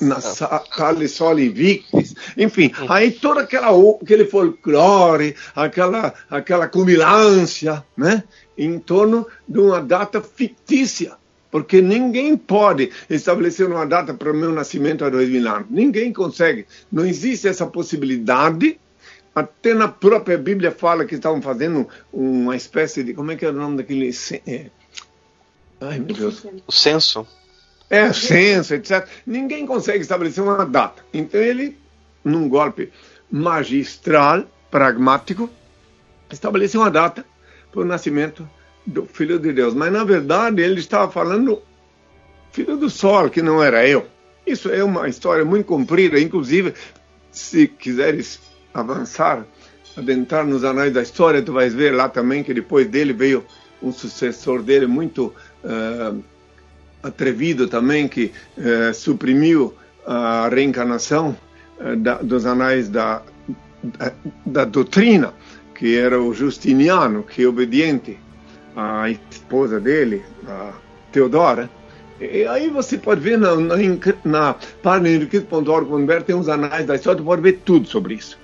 Natal Sol Invictus, enfim, aí toda aquela aquele folclore, aquela aquela cumilância, né? em torno de uma data fictícia. Porque ninguém pode estabelecer uma data para o meu nascimento há dois mil anos. Ninguém consegue. Não existe essa possibilidade. Até na própria Bíblia fala que estavam fazendo uma espécie de. Como é que é o nome daquele. É, ai, meu Deus. O censo. É, censo, etc. Ninguém consegue estabelecer uma data. Então ele, num golpe magistral, pragmático, estabeleceu uma data para o nascimento do Filho de Deus. Mas, na verdade, ele estava falando Filho do Sol, que não era eu. Isso é uma história muito comprida, inclusive, se quiseres avançar, adentrar nos anais da história, tu vais ver lá também que depois dele veio um sucessor dele muito uh, atrevido também, que uh, suprimiu a reencarnação uh, da, dos anais da, da, da doutrina que era o Justiniano, que é obediente à esposa dele, a Teodora. E aí você pode ver na, na, na página enriquez.org.br tem uns anais da história, você pode ver tudo sobre isso.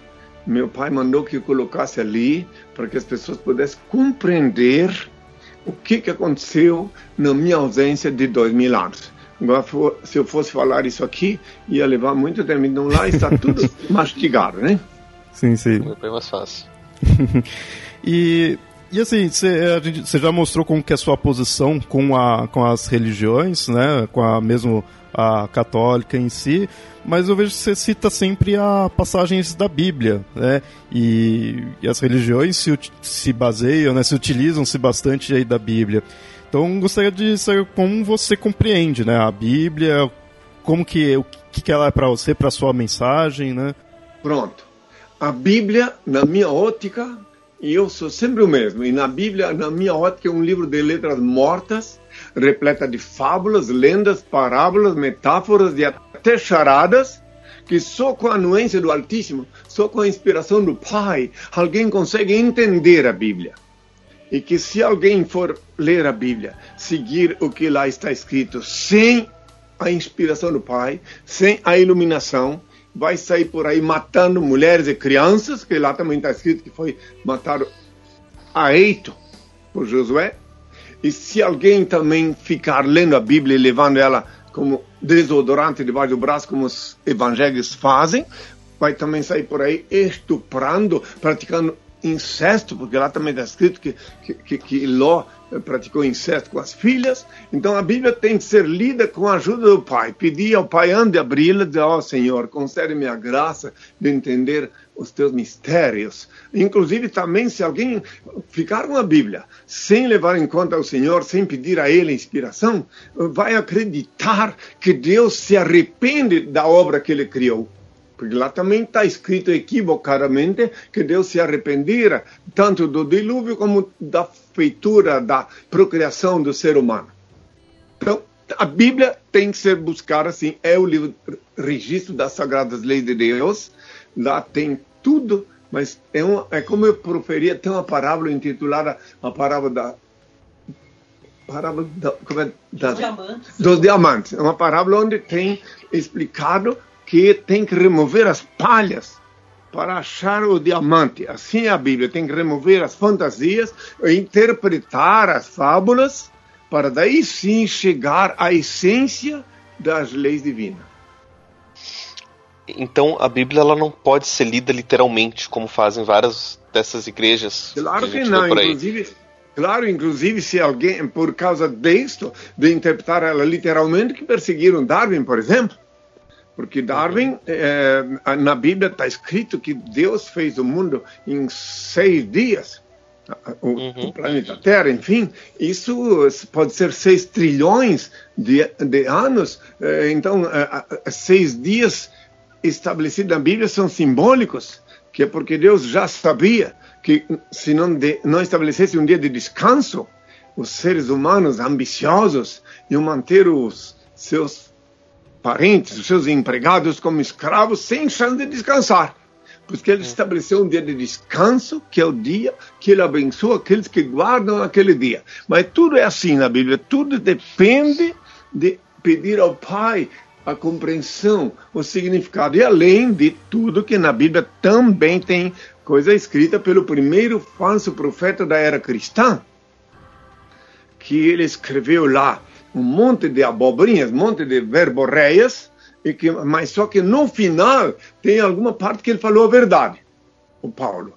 Meu pai mandou que eu colocasse ali para que as pessoas pudessem compreender o que, que aconteceu na minha ausência de dois mil anos. Agora, se eu fosse falar isso aqui, ia levar muito tempo. Então lá está tudo mastigado, né? Sim, sim. Foi bem mais fácil. e, e assim, você já mostrou como que é a sua posição com, a, com as religiões, né? Com a mesmo a católica em si, mas eu vejo que você cita sempre a passagens da Bíblia, né? E, e as religiões se, se baseiam, né? Se utilizam-se bastante aí da Bíblia. Então gostaria de saber como você compreende, né? A Bíblia, como que o que ela é para você, para sua mensagem, né? Pronto a Bíblia, na minha ótica, e eu sou sempre o mesmo, e na Bíblia, na minha ótica, é um livro de letras mortas, repleta de fábulas, lendas, parábolas, metáforas e até charadas, que só com a anuência do Altíssimo, só com a inspiração do Pai, alguém consegue entender a Bíblia. E que se alguém for ler a Bíblia, seguir o que lá está escrito, sem a inspiração do Pai, sem a iluminação, vai sair por aí matando mulheres e crianças, que lá também está escrito que foi matado a eito por Josué. E se alguém também ficar lendo a Bíblia e levando ela como desodorante debaixo do braço, como os evangélicos fazem, vai também sair por aí estuprando, praticando incesto, porque lá também está escrito que, que, que Ló praticou incesto com as filhas. Então a Bíblia tem que ser lida com a ajuda do Pai. Pedir ao Pai, ande abri-la, dizer, ó oh, Senhor, concede-me a graça de entender os teus mistérios. Inclusive, também, se alguém ficar com a Bíblia sem levar em conta o Senhor, sem pedir a Ele inspiração, vai acreditar que Deus se arrepende da obra que Ele criou. Porque lá também está escrito equivocadamente que Deus se arrependera tanto do dilúvio como da feitura, da procriação do ser humano. Então, a Bíblia tem que ser buscada assim, é o livro registro das sagradas leis de Deus, lá tem tudo, mas é, uma, é como eu proferia, tem uma parábola intitulada a parábola da parábola da, é, da, dos, diamantes. dos diamantes. É uma parábola onde tem explicado que tem que remover as palhas para achar o diamante. Assim é a Bíblia, tem que remover as fantasias, interpretar as fábulas, para daí sim chegar à essência das leis divinas. Então a Bíblia ela não pode ser lida literalmente, como fazem várias dessas igrejas. Claro que, que não, inclusive, claro, inclusive se alguém por causa disto de interpretar ela literalmente que perseguiram Darwin, por exemplo, porque Darwin é, na Bíblia está escrito que Deus fez o mundo em seis dias. O, uhum. o, planeta Terra, enfim, isso pode ser seis trilhões de, de anos, é, então seis dias estabelecidos na Bíblia são simbólicos, que é porque Deus já sabia que se não, de, não estabelecesse um dia de descanso, os seres humanos ambiciosos iam manter os seus parentes, os seus empregados como escravos sem chance de descansar. Porque ele estabeleceu um dia de descanso, que é o dia que ele abençoa aqueles que guardam aquele dia. Mas tudo é assim na Bíblia, tudo depende de pedir ao Pai a compreensão, o significado. E além de tudo que na Bíblia também tem coisa escrita pelo primeiro falso profeta da era cristã, que ele escreveu lá um monte de abobrinhas, um monte de verborreias, e que, mas só que no final tem alguma parte que ele falou a verdade, o Paulo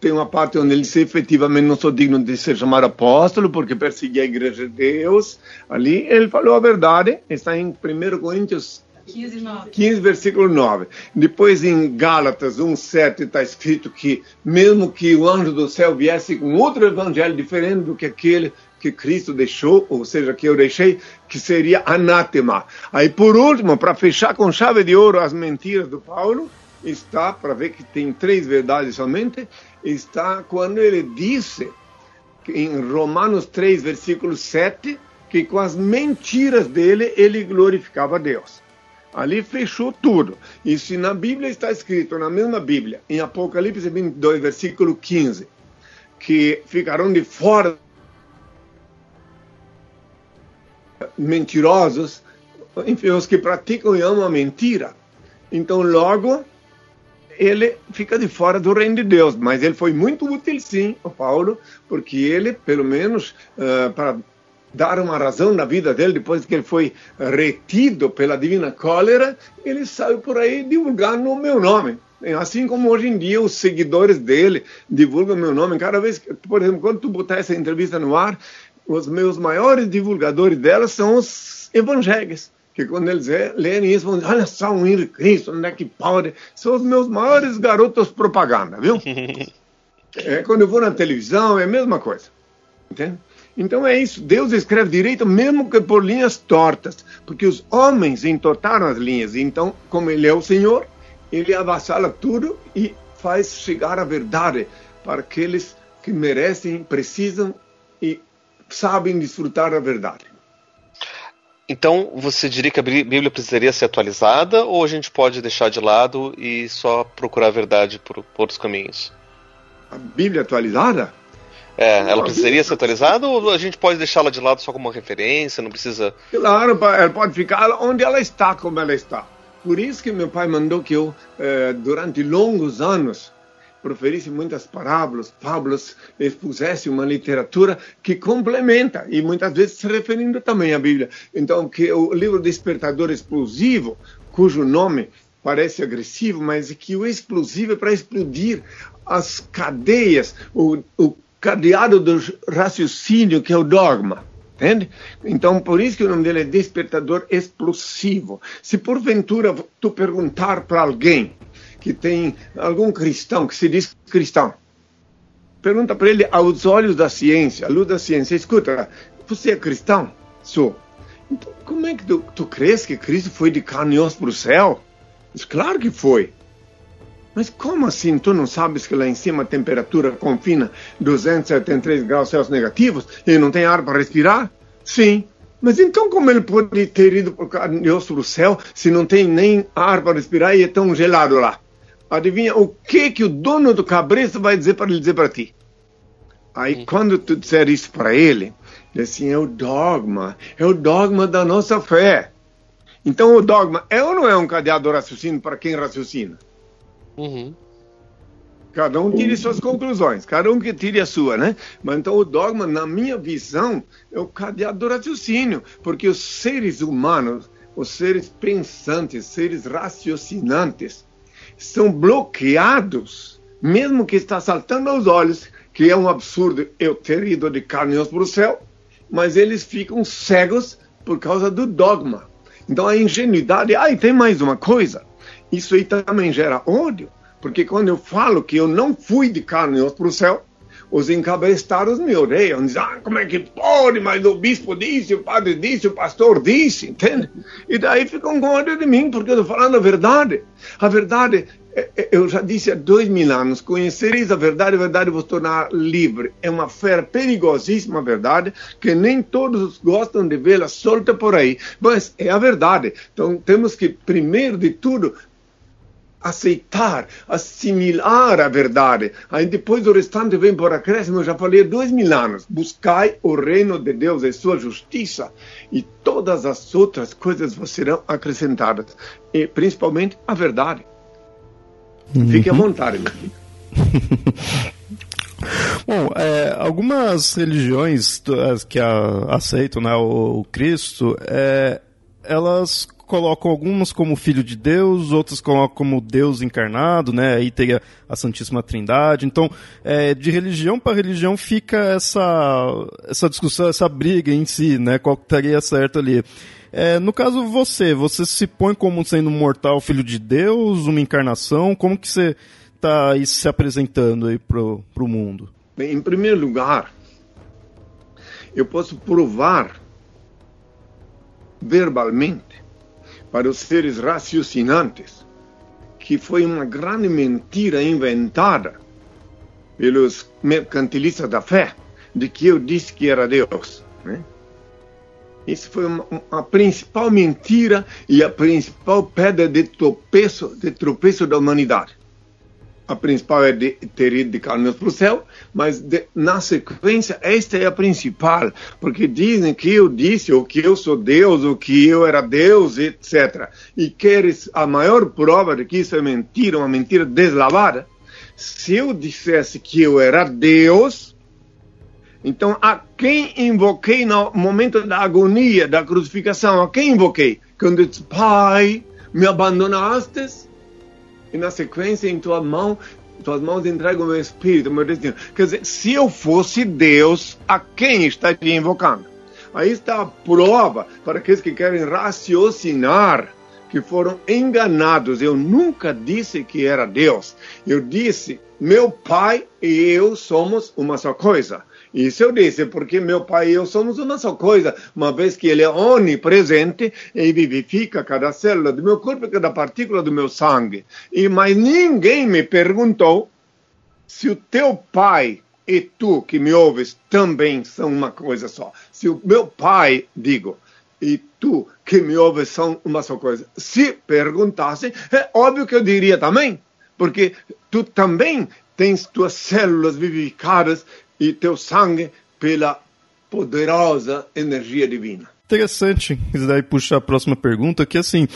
tem uma parte onde ele disse efetivamente não sou digno de ser chamado apóstolo porque persegui a igreja de Deus. Ali ele falou a verdade, está em 1 Coríntios 15, 15, versículo 9. Depois em Gálatas 1,7 está escrito que mesmo que o anjo do céu viesse com outro evangelho diferente do que aquele que Cristo deixou, ou seja, que eu deixei, que seria anátema. Aí por último, para fechar com chave de ouro as mentiras do Paulo, está, para ver que tem três verdades somente, está quando ele disse, em Romanos 3, versículo 7, que com as mentiras dele ele glorificava a Deus. Ali fechou tudo. E se na Bíblia está escrito, na mesma Bíblia, em Apocalipse 22, versículo 15, que ficarão de fora mentirosos, enfim, os que praticam e amam a mentira. Então, logo, ele fica de fora do reino de Deus. Mas ele foi muito útil, sim, o Paulo, porque ele, pelo menos, uh, para dar uma razão na vida dele, depois que ele foi retido pela divina cólera, ele saiu por aí divulgando o meu nome. Assim como hoje em dia os seguidores dele divulgam meu nome. Cada vez, por exemplo, quando tu botar essa entrevista no ar, os meus maiores divulgadores dela são os evangélicos que quando eles lerem isso, vão dizer, olha só um Henrique Cristo, onde é que pode? São os meus maiores garotos propaganda, viu? é, quando eu vou na televisão, é a mesma coisa. Entende? Então é isso, Deus escreve direito mesmo que por linhas tortas, porque os homens entortaram as linhas, então, como ele é o Senhor, ele avassala tudo e faz chegar a verdade para aqueles que merecem, precisam e sabem desfrutar da verdade. Então, você diria que a Bíblia precisaria ser atualizada ou a gente pode deixar de lado e só procurar a verdade por, por outros caminhos? A Bíblia atualizada? É, ela precisaria ser atualizada ou a gente pode deixá-la de lado só como uma referência, não precisa... Claro, ela pode ficar onde ela está, como ela está. Por isso que meu pai mandou que eu, eh, durante longos anos, proferisse muitas parábolas, fábulas, expusesse uma literatura que complementa, e muitas vezes se referindo também à Bíblia. Então, que o livro Despertador Explosivo, cujo nome parece agressivo, mas que o explosivo é para explodir as cadeias, o, o cadeado do raciocínio, que é o dogma. Entende? Então, por isso que o nome dele é despertador explosivo. Se porventura tu perguntar para alguém que tem algum cristão que se diz cristão. Pergunta para ele aos olhos da ciência, à luz da ciência, escuta, você é cristão? Sou. Então, como é que tu, tu crês que Cristo foi de carne e osso para o céu? Diz, claro que foi. Mas como assim tu não sabes que lá em cima a temperatura confina 273 graus Celsius negativos e não tem ar para respirar? Sim. Mas então como ele pode ter ido por carne e osso para o céu se não tem nem ar para respirar e é tão gelado lá? Adivinha o que que o dono do cabresto vai dizer para ele dizer para ti? Aí quando tu disser isso para ele, assim, é o dogma, é o dogma da nossa fé. Então o dogma é ou não é um cadeado de raciocínio para quem raciocina? Uhum. Cada um tire suas conclusões, cada um que tire a sua, né? Mas então o dogma, na minha visão, é o cadeado do raciocínio, porque os seres humanos, os seres pensantes, seres raciocinantes, são bloqueados, mesmo que está saltando aos olhos, que é um absurdo eu ter ido de osso para o céu, mas eles ficam cegos por causa do dogma. Então a ingenuidade, ah, e tem mais uma coisa, isso aí também gera ódio, porque quando eu falo que eu não fui de osso para o céu, os encabeçados me odeiam, dizem, ah, como é que pode, mas o bispo disse, o padre disse, o pastor disse, entende? E daí ficam com ódio de mim, porque eu estou falando a verdade. A verdade é, é, eu já disse há dois mil anos, conhecereis a verdade, a verdade vos tornar livre. É uma fé perigosíssima, a verdade, que nem todos gostam de vê-la solta por aí. Mas é a verdade. Então temos que, primeiro de tudo, aceitar, assimilar a verdade. Aí depois o restante vem por acréscimo, eu já falei dois mil anos. Buscai o reino de Deus e sua justiça, e todas as outras coisas serão acrescentadas. E principalmente a verdade. Uhum. Fique à vontade, meu filho. Bom, é, algumas religiões que a, aceitam né, o, o Cristo, é, elas colocam algumas como filho de Deus, outras colocam como Deus encarnado, né? Aí teria a Santíssima Trindade. Então, é, de religião para religião fica essa, essa discussão, essa briga em si, né? Qual estaria certo ali. É, no caso, você, você se põe como sendo um mortal filho de Deus, uma encarnação? Como que você está se apresentando aí pro, pro mundo? Bem, em primeiro lugar, eu posso provar verbalmente para os seres raciocinantes que foi uma grande mentira inventada pelos mercantilistas da fé de que eu disse que era Deus. Né? Isso foi uma, a principal mentira e a principal pedra de tropeço, de tropeço da humanidade a principal é de ter ido de carne para o céu, mas de, na sequência, esta é a principal, porque dizem que eu disse, ou que eu sou Deus, ou que eu era Deus, etc. E queres a maior prova de que isso é mentira, uma mentira deslavada? Se eu dissesse que eu era Deus, então a quem invoquei no momento da agonia, da crucificação? A quem invoquei? Quando disse, Pai, me abandonastes? E na sequência em tua mão, tuas mãos entregam o meu espírito, o meu destino. Quer dizer, se eu fosse Deus, a quem estaria invocando? Aí está a prova para aqueles que querem raciocinar que foram enganados. Eu nunca disse que era Deus. Eu disse, meu pai e eu somos uma só coisa. Isso eu disse, porque meu pai e eu somos uma só coisa, uma vez que ele é onipresente e vivifica cada célula do meu corpo e cada partícula do meu sangue. E mas ninguém me perguntou se o teu pai e tu que me ouves também são uma coisa só. Se o meu pai, digo, e tu que me ouves são uma só coisa. Se perguntassem, é óbvio que eu diria também, porque tu também tens tuas células vivificadas e teu sangue pela poderosa energia divina. Interessante, isso daí puxa a próxima pergunta, que assim,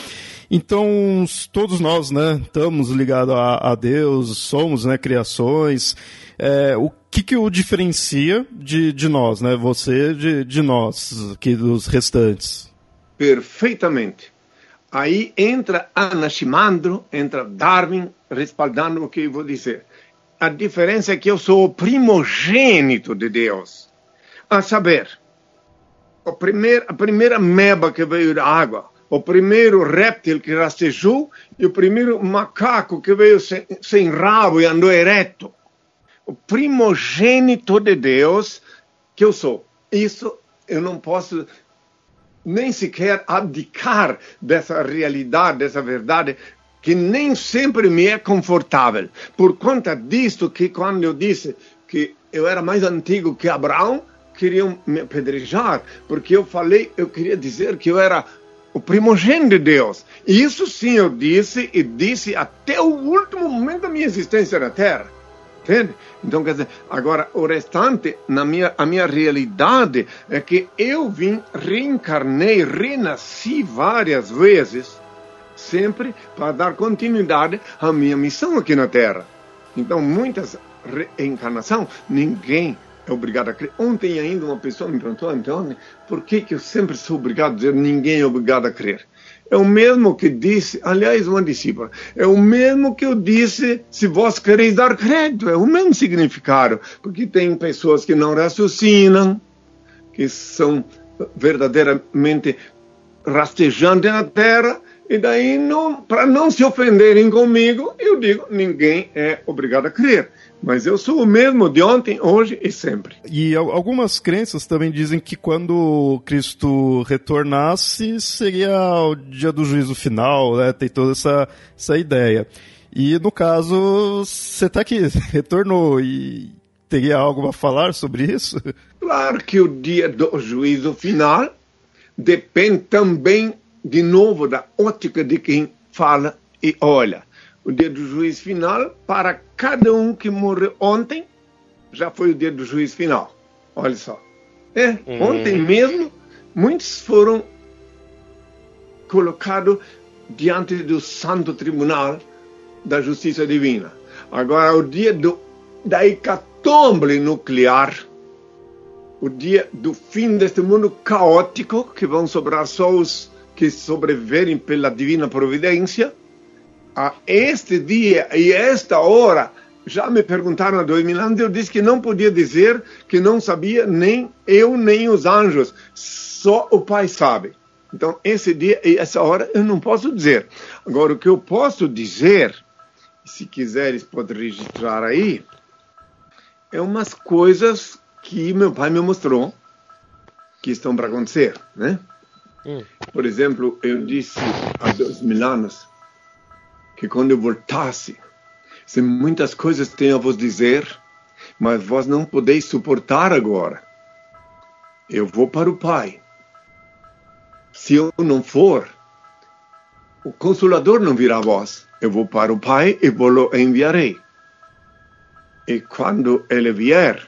então todos nós, né, estamos ligados a, a Deus, somos, né, criações, é, o que que o diferencia de, de nós, né, você de, de nós, aqui dos restantes? Perfeitamente. Aí entra Anaximandro, entra Darwin, respaldando o que eu vou dizer. A diferença é que eu sou o primogênito de Deus. A saber, a primeira, a primeira meba que veio da água, o primeiro réptil que rastejou e o primeiro macaco que veio sem, sem rabo e andou ereto. O primogênito de Deus que eu sou. Isso eu não posso nem sequer abdicar dessa realidade, dessa verdade, que nem sempre me é confortável. Por conta disto que quando eu disse que eu era mais antigo que Abraão, queriam me apedrejar, porque eu falei, eu queria dizer que eu era o primogênito de Deus. E isso sim eu disse, e disse até o último momento da minha existência na Terra. Entende? Então, quer dizer, agora o restante, na minha, a minha realidade é que eu vim, reencarnei, renasci várias vezes, sempre para dar continuidade à minha missão aqui na Terra. Então, muitas reencarnações, ninguém é obrigado a crer. Ontem ainda uma pessoa me perguntou, Antônio, por que, que eu sempre sou obrigado a dizer ninguém é obrigado a crer? É o mesmo que disse, aliás, uma discípula, é o mesmo que eu disse, se vós quereis dar crédito, é o mesmo significado, porque tem pessoas que não raciocinam, que são verdadeiramente rastejantes na terra, e daí, para não se ofenderem comigo, eu digo: ninguém é obrigado a crer. Mas eu sou o mesmo de ontem, hoje e sempre. E algumas crenças também dizem que quando Cristo retornasse seria o dia do juízo final, né? Tem toda essa, essa ideia. E no caso, você está aqui, retornou e teria algo a falar sobre isso? Claro que o dia do juízo final depende também, de novo, da ótica de quem fala e olha o dia do juiz final, para cada um que morreu ontem, já foi o dia do juiz final. Olha só. É, uhum. ontem mesmo, muitos foram colocados diante do santo tribunal da justiça divina. Agora, o dia do, da hecatombe nuclear, o dia do fim deste mundo caótico, que vão sobrar só os que sobreviverem pela divina providência, a este dia e esta hora, já me perguntaram há dois mil anos, eu disse que não podia dizer que não sabia nem eu nem os anjos, só o Pai sabe. Então, esse dia e essa hora eu não posso dizer. Agora, o que eu posso dizer, se quiseres, pode registrar aí, é umas coisas que meu pai me mostrou que estão para acontecer, né? Hum. Por exemplo, eu disse há dois mil anos que quando eu voltasse, se muitas coisas tenho a vos dizer, mas vós não podeis suportar agora. Eu vou para o Pai. Se eu não for, o Consolador não virá a vós. Eu vou para o Pai e vou enviarei. E quando ele vier,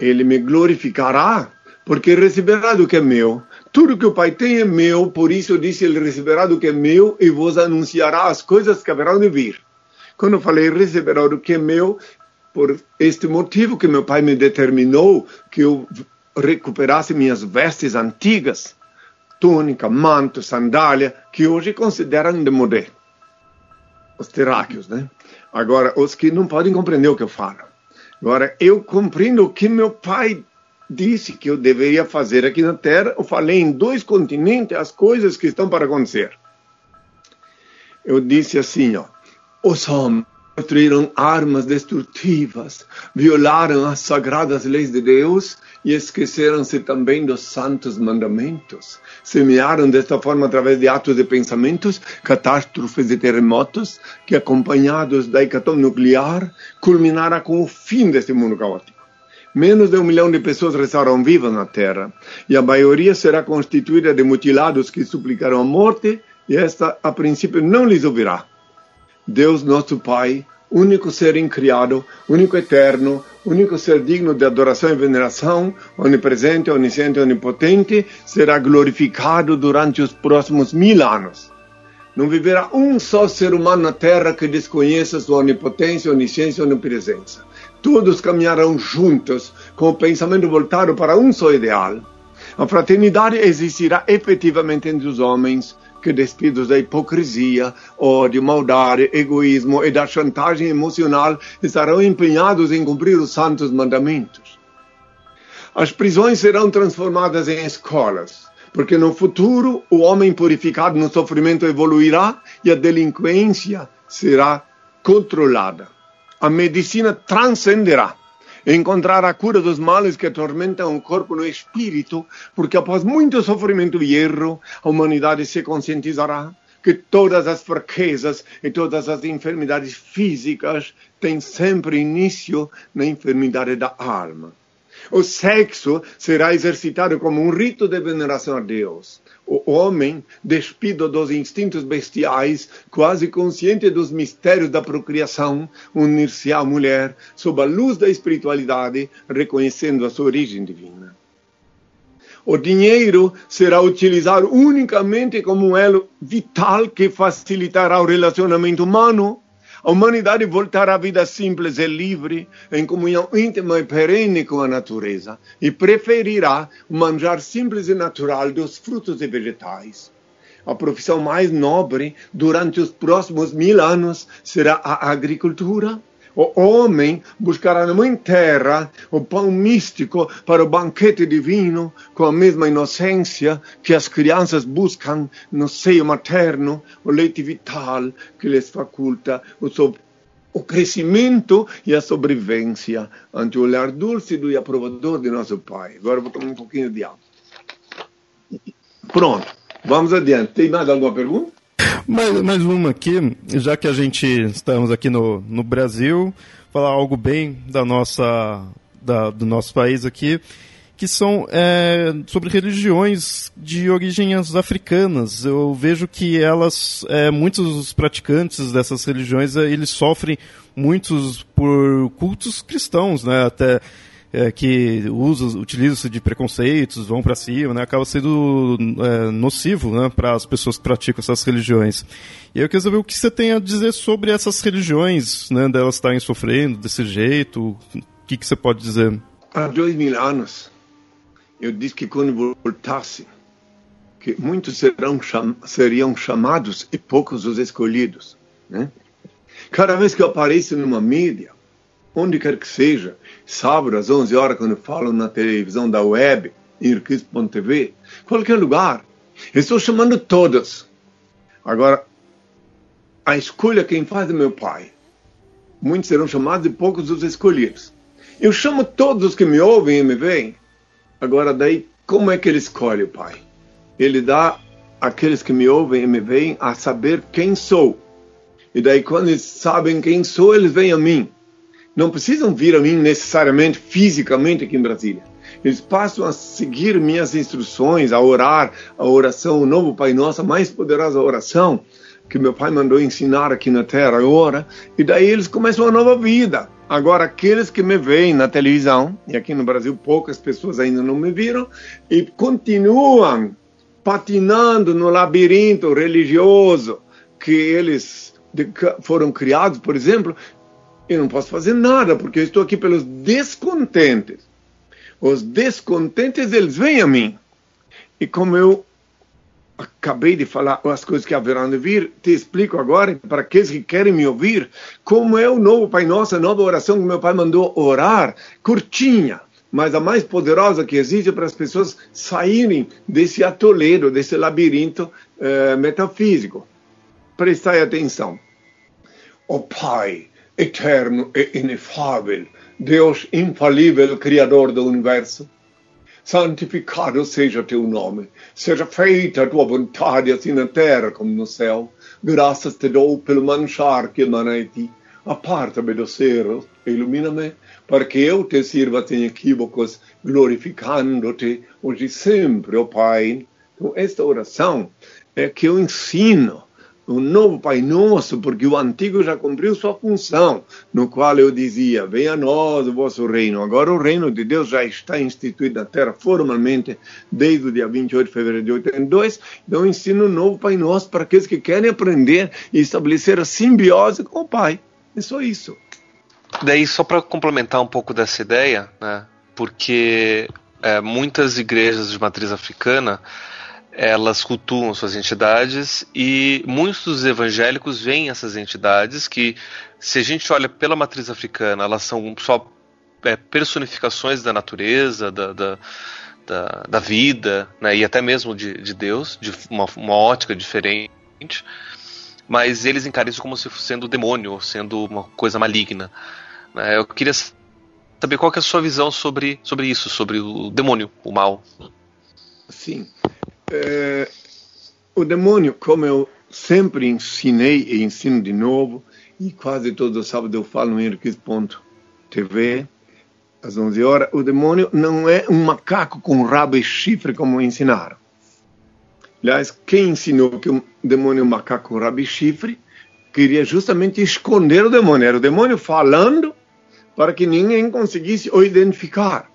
ele me glorificará, porque receberá do que é meu tudo que o Pai tem é meu, por isso disse: Ele receberá do que é meu e vos anunciará as coisas que haverão de vir. Quando eu falei receberá do que é meu, por este motivo que meu Pai me determinou que eu recuperasse minhas vestes antigas, túnica, manto, sandália, que hoje consideram de modé. Os terráqueos, né? Agora, os que não podem compreender o que eu falo. Agora, eu compreendo o que meu pai disse que eu deveria fazer aqui na Terra, eu falei em dois continentes as coisas que estão para acontecer. Eu disse assim, ó, os homens construíram armas destrutivas, violaram as sagradas leis de Deus e esqueceram-se também dos santos mandamentos. Semearam desta forma, através de atos de pensamentos, catástrofes e terremotos que, acompanhados da hecatombe nuclear, culminaram com o fim deste mundo caótico. Menos de um milhão de pessoas restarão vivas na Terra, e a maioria será constituída de mutilados que suplicarão a morte, e esta, a princípio, não lhes ouvirá. Deus, nosso Pai, único ser incriado, único eterno, único ser digno de adoração e veneração, onipresente, onisciente onipotente, será glorificado durante os próximos mil anos. Não viverá um só ser humano na terra que desconheça sua onipotência, onisciência e onipresença todos caminharão juntos com o pensamento voltado para um só ideal. A fraternidade existirá efetivamente entre os homens que, despidos da hipocrisia, ódio, maldade, egoísmo e da chantagem emocional, estarão empenhados em cumprir os santos mandamentos. As prisões serão transformadas em escolas porque no futuro o homem purificado no sofrimento evoluirá e a delinquência será controlada. A medicina transcenderá encontrar a cura dos males que atormentam o corpo no espírito, porque após muito sofrimento e erro, a humanidade se conscientizará que todas as fraquezas e todas as enfermidades físicas têm sempre início na enfermidade da alma. O sexo será exercitado como um rito de veneração a Deus. O homem, despido dos instintos bestiais, quase consciente dos mistérios da procriação, unir-se à mulher sob a luz da espiritualidade, reconhecendo a sua origem divina. O dinheiro será utilizado unicamente como um elo vital que facilitará o relacionamento humano a humanidade voltará à vida simples e livre, em comunhão íntima e perene com a natureza, e preferirá o manjar simples e natural dos frutos e vegetais. A profissão mais nobre durante os próximos mil anos será a agricultura o homem buscará na mãe terra o pão místico para o banquete divino, com a mesma inocência que as crianças buscam no seio materno o leite vital que lhes faculta o, so o crescimento e a sobrevivência ante o olhar dúlcido e aprovador de nosso Pai. Agora vou tomar um pouquinho de água. Pronto, vamos adiante. Tem mais alguma pergunta? Mais, mais uma aqui, já que a gente estamos aqui no, no Brasil, falar algo bem da nossa, da, do nosso país aqui, que são é, sobre religiões de origens africanas. Eu vejo que elas, é, muitos praticantes dessas religiões, é, eles sofrem muitos por cultos cristãos, né? Até é, que usa, utiliza-se de preconceitos, vão para cima, né, acaba sendo é, nocivo né, para as pessoas que praticam essas religiões. E eu queria saber o que você tem a dizer sobre essas religiões, né, delas estarem sofrendo desse jeito, o que, que você pode dizer? Há dois mil anos, eu disse que quando voltasse, que muitos serão cham seriam chamados e poucos os escolhidos. Né? Cada vez que eu apareço numa mídia, onde quer que seja, sábado às 11 horas, quando falam na televisão da web, irquis.tv, qualquer lugar. Eu estou chamando todos. Agora, a escolha quem faz é meu pai. Muitos serão chamados e poucos os escolhidos. Eu chamo todos os que me ouvem e me veem. Agora, daí, como é que ele escolhe o pai? Ele dá aqueles que me ouvem e me veem a saber quem sou. E daí, quando eles sabem quem sou, eles vêm a mim não precisam vir a mim necessariamente fisicamente aqui em Brasília. Eles passam a seguir minhas instruções, a orar a oração, o novo Pai Nosso, a mais poderosa oração que meu pai mandou ensinar aqui na Terra agora, e daí eles começam uma nova vida. Agora, aqueles que me veem na televisão, e aqui no Brasil poucas pessoas ainda não me viram, e continuam patinando no labirinto religioso que eles foram criados, por exemplo, eu não posso fazer nada, porque eu estou aqui pelos descontentes. Os descontentes, eles vêm a mim. E como eu acabei de falar as coisas que haverão de vir, te explico agora, para aqueles que querem me ouvir, como é o novo Pai Nosso, a nova oração que meu pai mandou orar, curtinha, mas a mais poderosa que existe para as pessoas saírem desse atoleiro, desse labirinto eh, metafísico. Prestai atenção. O Pai, eterno e inefável, Deus infalível, Criador do universo. Santificado seja teu nome, seja feita a tua vontade, assim na terra como no céu. Graças te dou pelo manchar que emana em ti. Aparta-me dos cerros, ilumina-me, para que eu te sirva sem equívocos, glorificando-te hoje e sempre, ó oh Pai. Então, esta oração é que eu ensino um novo Pai Nosso, porque o antigo já cumpriu sua função, no qual eu dizia: Venha a nós o vosso reino. Agora o reino de Deus já está instituído na terra formalmente desde o dia 28 de fevereiro de 82. Então ensino um novo Pai Nosso para aqueles que querem aprender e estabelecer a simbiose com o Pai. É só isso. Daí, só para complementar um pouco dessa ideia, né, porque é, muitas igrejas de matriz africana elas cultuam suas entidades e muitos dos evangélicos veem essas entidades que, se a gente olha pela matriz africana, elas são só é, personificações da natureza, da, da, da, da vida, né, e até mesmo de, de Deus, de uma, uma ótica diferente, mas eles encaram isso como se sendo demônio, sendo uma coisa maligna. Né. Eu queria saber qual que é a sua visão sobre, sobre isso, sobre o demônio, o mal. Sim. É, o demônio, como eu sempre ensinei e ensino de novo, e quase todo sábado eu falo no Henriquez.tv, às 11 horas, o demônio não é um macaco com rabo e chifre como ensinaram. Aliás, quem ensinou que o demônio é um macaco com rabo e chifre queria justamente esconder o demônio. Era o demônio falando para que ninguém conseguisse o identificar.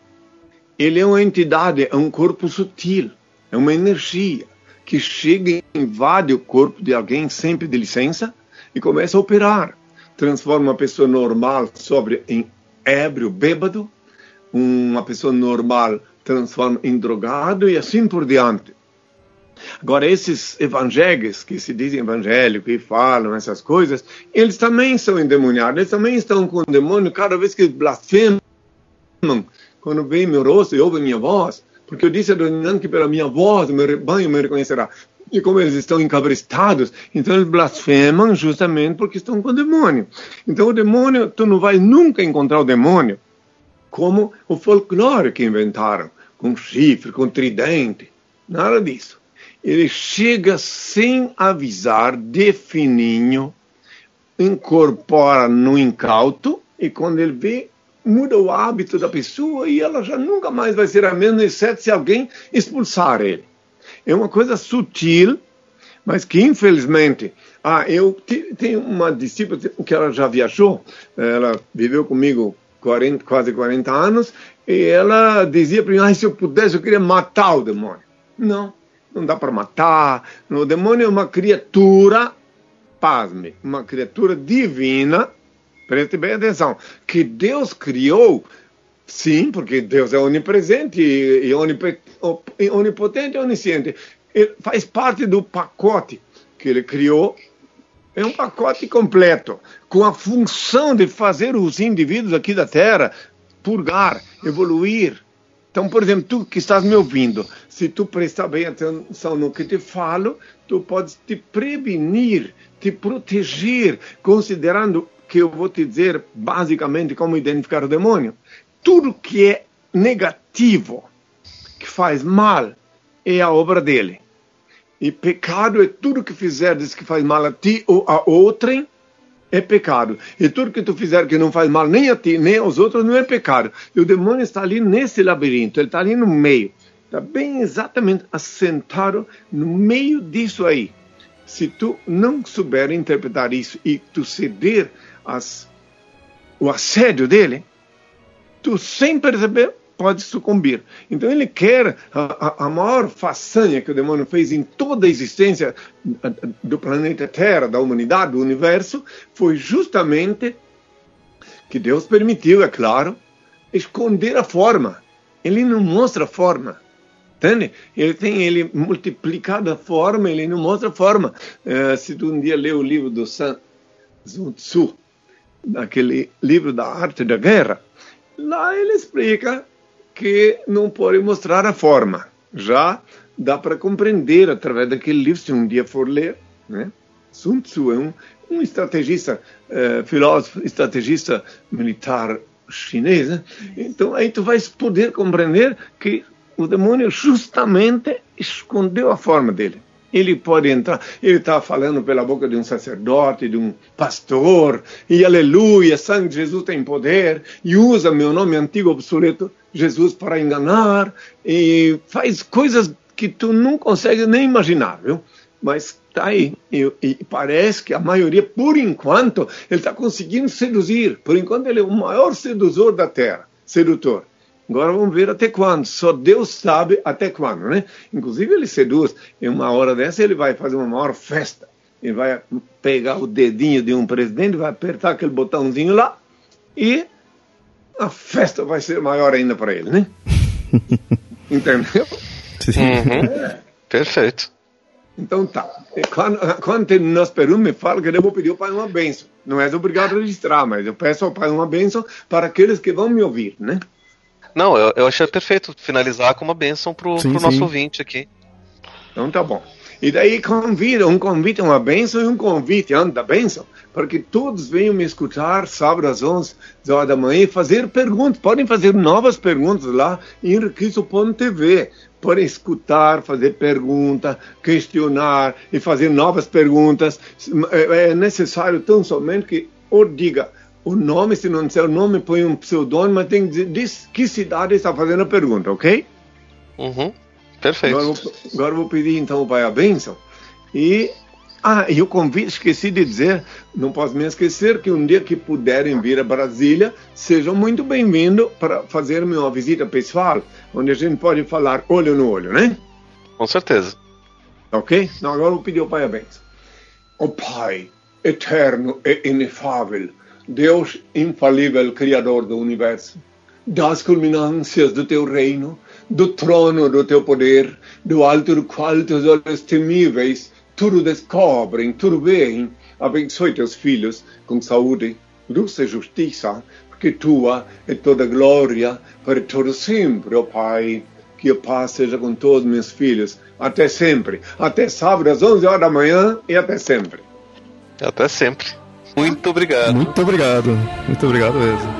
Ele é uma entidade, é um corpo sutil, é uma energia que chega e invade o corpo de alguém sempre de licença e começa a operar. Transforma uma pessoa normal sobre em ébrio, bêbado, uma pessoa normal transforma em drogado e assim por diante. Agora, esses evangélicos que se dizem evangélicos e falam essas coisas, eles também são endemoniados, eles também estão com o demônio cada vez que blasfemam, quando veem meu rosto e ouvem minha voz, porque eu disse a Dona que pela minha voz o meu rebanho me reconhecerá. E como eles estão encabrestados, então eles blasfemam justamente porque estão com o demônio. Então o demônio, tu não vai nunca encontrar o demônio como o folclore que inventaram, com chifre, com tridente. Nada disso. Ele chega sem avisar, de fininho, incorpora no incauto, e quando ele vê, muda o hábito da pessoa e ela já nunca mais vai ser a mesma, exceto se alguém expulsar ele. É uma coisa sutil, mas que infelizmente. Ah, eu tenho uma discípula que ela já viajou, ela viveu comigo 40, quase 40 anos, e ela dizia para mim: ah, se eu pudesse, eu queria matar o demônio. Não, não dá para matar. O demônio é uma criatura, pasme, uma criatura divina, preste bem atenção, que Deus criou, sim, porque Deus é onipresente e, onipotente e onisciente. Ele faz parte do pacote que ele criou é um pacote completo, com a função de fazer os indivíduos aqui da Terra purgar, evoluir. Então, por exemplo, tu que estás me ouvindo, se tu prestar bem atenção no que te falo, tu podes te prevenir, te proteger, considerando que eu vou te dizer basicamente como identificar o demônio. Tudo que é negativo, que faz mal, é a obra dele. E pecado é tudo que fizeres que faz mal a ti ou a outrem, é pecado. E tudo que tu fizer que não faz mal nem a ti, nem aos outros, não é pecado. E o demônio está ali nesse labirinto, ele está ali no meio. Está bem exatamente assentado no meio disso aí. Se tu não souber interpretar isso e tu ceder as, o assédio dele, tu sem perceber pode sucumbir. Então ele quer a, a, maior façanha que o demônio fez em toda a existência do planeta Terra, da humanidade, do universo, foi justamente que Deus permitiu, é claro, esconder a forma. Ele não mostra a forma. Entende? Ele tem ele multiplicado a forma, ele não mostra a forma. Uh, se tu um dia lê o livro do Sun Tzu, aquele livro da arte da guerra, lá ele explica que não pode mostrar a forma. Já dá para compreender através daquele livro, se um dia for ler. Né? Sun Tzu é um, um estrategista, uh, filósofo, estrategista militar chinês. Né? Então aí tu vais poder compreender que o demônio justamente escondeu a forma dele ele pode entrar. Ele está falando pela boca de um sacerdote, de um pastor, e aleluia, sangue de Jesus tem poder, e usa meu nome antigo obsoleto, Jesus, para enganar, e faz coisas que tu não consegue nem imaginar, viu? Mas está aí. E, e, parece que a maioria, por enquanto, ele está conseguindo seduzir. Por enquanto, ele é o maior seduzor da terra, sedutor. Agora vamos ver até quando. Só Deus sabe até quando, né? Inclusive ele seduz. Em uma hora dessa ele vai fazer uma maior festa. Ele vai pegar o dedinho de um presidente, vai apertar aquele botãozinho lá e a festa vai ser maior ainda para ele, né? Entendeu? Uhum. É. Perfeito. Então tá. Quando, quando terminar as perguntas, me fala que eu vou pedir ao Pai uma benção. Não é obrigado a registrar, mas eu peço ao Pai uma benção para aqueles que vão me ouvir, né? Não, eu, eu achei perfeito finalizar com uma bênção pro, sim, pro nosso ouvinte aqui. Então tá bom. E daí convida, um convite, uma bênção e um convite antes da bênção, porque todos venham me escutar sábado às 11 horas da manhã e fazer perguntas. Podem fazer novas perguntas lá em Requiso.tv. Podem escutar, fazer pergunta, questionar e fazer novas perguntas. É, é necessário tão somente que ou diga o nome, se não disser o nome, põe um pseudônimo, mas tem que dizer que cidade está fazendo a pergunta, ok? Uhum. Perfeito. Agora vou, agora vou pedir então o Pai a bênção. E, ah, e o convite, esqueci de dizer, não posso me esquecer que um dia que puderem vir a Brasília, sejam muito bem-vindos para fazer uma visita pessoal, onde a gente pode falar olho no olho, né? Com certeza. Ok? Então agora vou pedir o Pai a bênção. O Pai, eterno e inefável, Deus infalível, Criador do Universo, das culminâncias do Teu reino, do trono do teu poder, do alto do qual teus olhos temíveis tudo descobrem, tudo veem. Abençoe teus filhos com saúde, luz e justiça, porque tua é toda glória para todo sempre, ó oh Pai. Que a paz seja com todos meus filhos, até sempre. Até sábado às 11 horas da manhã e até sempre. Até sempre. Muito obrigado. Muito obrigado. Muito obrigado mesmo.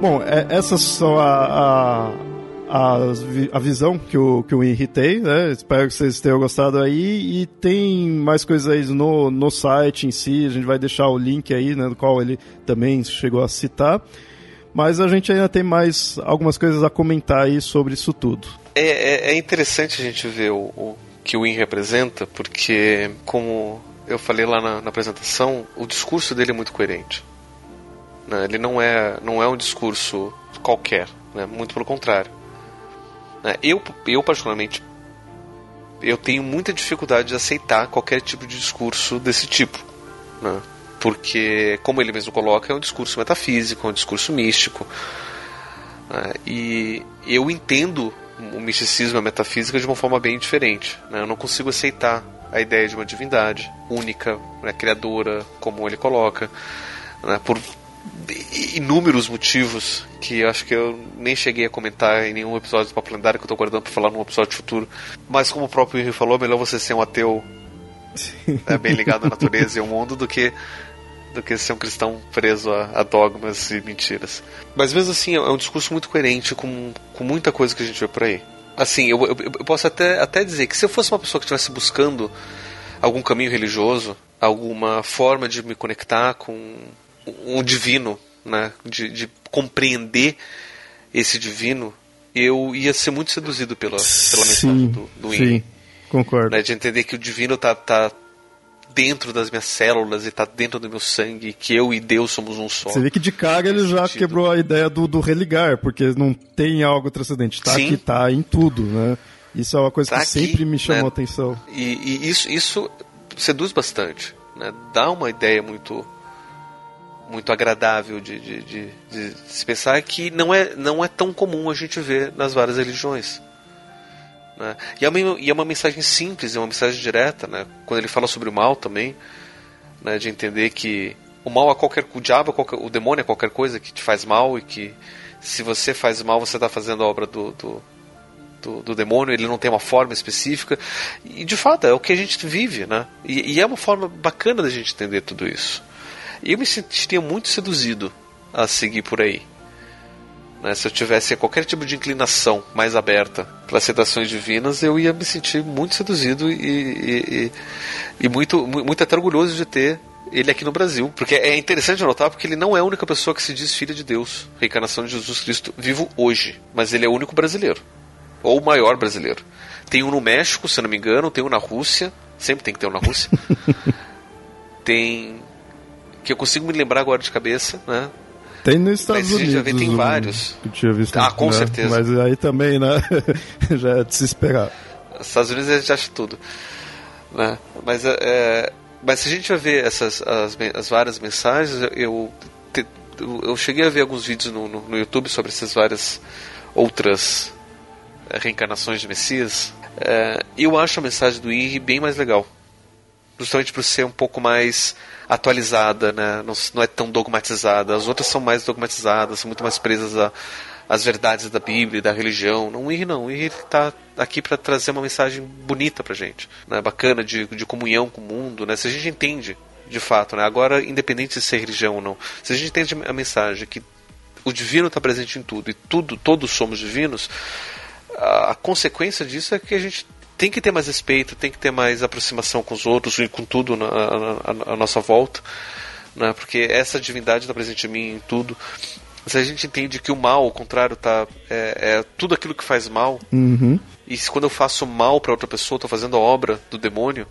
Bom, é, essas são a, a, a, visão que o, que o Henry tem, né? Espero que vocês tenham gostado aí. E tem mais coisas aí no, no site em si, a gente vai deixar o link aí, né? Do qual ele também chegou a citar. Mas a gente ainda tem mais algumas coisas a comentar aí sobre isso tudo. É, é, é interessante a gente ver o, o que o IN representa, porque, como eu falei lá na, na apresentação, o discurso dele é muito coerente. Né? Ele não é, não é um discurso qualquer, né? muito pelo contrário. Né? Eu, eu, particularmente, eu tenho muita dificuldade de aceitar qualquer tipo de discurso desse tipo. Né? Porque, como ele mesmo coloca, é um discurso metafísico, é um discurso místico. Né? E eu entendo o misticismo e a metafísica de uma forma bem diferente. Né? Eu não consigo aceitar a ideia de uma divindade única, né, criadora, como ele coloca, né, por inúmeros motivos que acho que eu nem cheguei a comentar em nenhum episódio do Papo Lendário que eu tô guardando para falar num episódio futuro. Mas como o próprio Henry falou, melhor você ser um ateu né, bem ligado à natureza e ao mundo do que do que ser um cristão preso a, a, dogmas e mentiras. Mas mesmo assim, é um discurso muito coerente com, com muita coisa que a gente vê por aí. Assim, eu, eu, eu posso até, até dizer que se eu fosse uma pessoa que estivesse buscando algum caminho religioso, alguma forma de me conectar com um divino, né? De, de, compreender esse divino, eu ia ser muito seduzido pela, pela mensagem do, do Sim, concordo. Né? De entender que o divino tá, tá dentro das minhas células e tá dentro do meu sangue, que eu e Deus somos um só. Você vê que de cara ele já sentido. quebrou a ideia do, do religar, porque não tem algo transcendente, tá Sim. aqui, tá em tudo, né? Isso é uma coisa tá que aqui, sempre me chamou né? a atenção. E, e, isso, isso seduz bastante, né? Dá uma ideia muito muito agradável de, de, de, de, se pensar que não é, não é tão comum a gente ver nas várias religiões. Né? E, é uma, e é uma mensagem simples, é uma mensagem direta, né? quando ele fala sobre o mal também, né? de entender que o mal é qualquer o diabo é qualquer, o demônio é qualquer coisa que te faz mal e que se você faz mal você está fazendo a obra do, do, do, do, demônio ele não tem uma forma específica e de fato é o que a gente vive né e, e é uma forma bacana da gente entender tudo isso e eu me sentiria muito seduzido a seguir por aí. Né? Se eu tivesse qualquer tipo de inclinação mais aberta para citações divinas, eu ia me sentir muito seduzido e, e, e, e muito, muito até orgulhoso de ter ele aqui no Brasil. Porque é interessante notar porque ele não é a única pessoa que se diz filha de Deus, reencarnação de Jesus Cristo vivo hoje, mas ele é o único brasileiro. Ou o maior brasileiro. Tem um no México, se não me engano, tem um na Rússia, sempre tem que ter um na Rússia. tem que eu consigo me lembrar agora de cabeça, né? Tem nos Estados Unidos. Já tem vários. Que tinha visto, ah, com né? certeza. Mas aí também, né? já é de se esperar. Nos Estados Unidos a gente acha tudo. Né? Mas, é, mas se a gente vai ver essas as, as várias mensagens, eu, te, eu cheguei a ver alguns vídeos no, no, no YouTube sobre essas várias outras reencarnações de Messias. É, eu acho a mensagem do Henry bem mais legal. Justamente por ser um pouco mais atualizada, né? não, não é tão dogmatizada. As outras são mais dogmatizadas, são muito mais presas a, as verdades da Bíblia, da religião. Não, Henry não. Henry está aqui para trazer uma mensagem bonita para gente, né? bacana, de, de comunhão com o mundo. Né? Se a gente entende, de fato, né? agora, independente de ser religião ou não, se a gente entende a mensagem que o divino está presente em tudo e tudo, todos somos divinos, a, a consequência disso é que a gente tem que ter mais respeito, tem que ter mais aproximação com os outros e com tudo na, a, a, nossa volta, né? porque essa divindade está presente em mim em tudo se a gente entende que o mal, ao contrário, tá é, é tudo aquilo que faz mal. Uhum. E se quando eu faço mal para outra pessoa, estou fazendo a obra do demônio.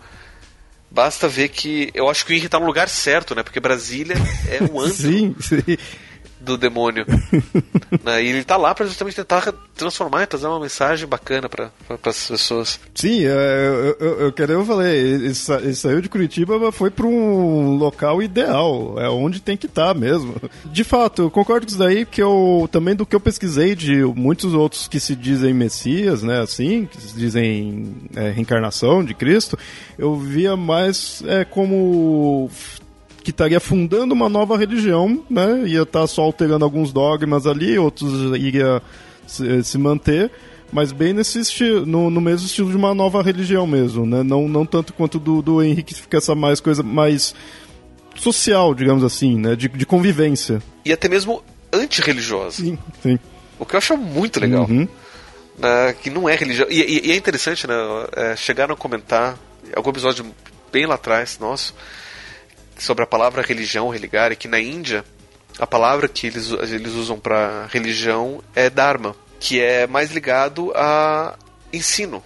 Basta ver que eu acho que o Henry está no lugar certo, né? Porque Brasília é o antro. sim, sim do demônio. né? E ele tá lá para justamente tentar transformar e trazer uma mensagem bacana para as pessoas. Sim, é, eu, eu, eu, que eu falei, ele, ele saiu de Curitiba, mas foi para um local ideal, é onde tem que estar tá mesmo. De fato, eu concordo com isso daí, que eu também do que eu pesquisei de muitos outros que se dizem Messias, né, assim, que se dizem é, reencarnação de Cristo, eu via mais é, como que estaria fundando uma nova religião, né? Ia estar tá só alterando alguns dogmas ali, outros iria se, se manter, mas bem nesse estilo, no, no, mesmo estilo de uma nova religião mesmo, né? Não, não tanto quanto do, do Henrique, que fica essa mais coisa mais social, digamos assim, né? De, de convivência. E até mesmo antirreligiosa. Sim, sim. O que eu acho muito legal. Uhum. Né? Que não é religião. E, e, e, é interessante, né? É, chegaram a comentar, algum episódio bem lá atrás, nosso, sobre a palavra religião, religare, que na Índia a palavra que eles, eles usam para religião é dharma, que é mais ligado a ensino,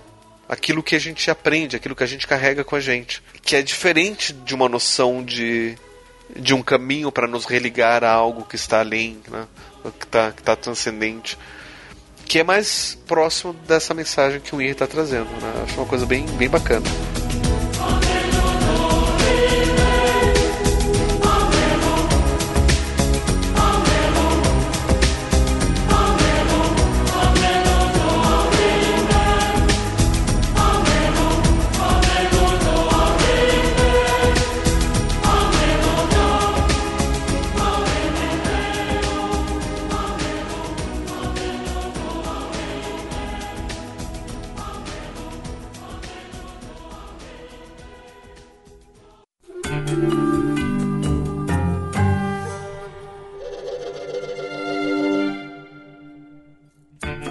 aquilo que a gente aprende, aquilo que a gente carrega com a gente, que é diferente de uma noção de, de um caminho para nos religar a algo que está além, né? que está que tá transcendente, que é mais próximo dessa mensagem que o Ir está trazendo. Né? Acho uma coisa bem, bem bacana.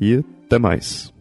e até mais.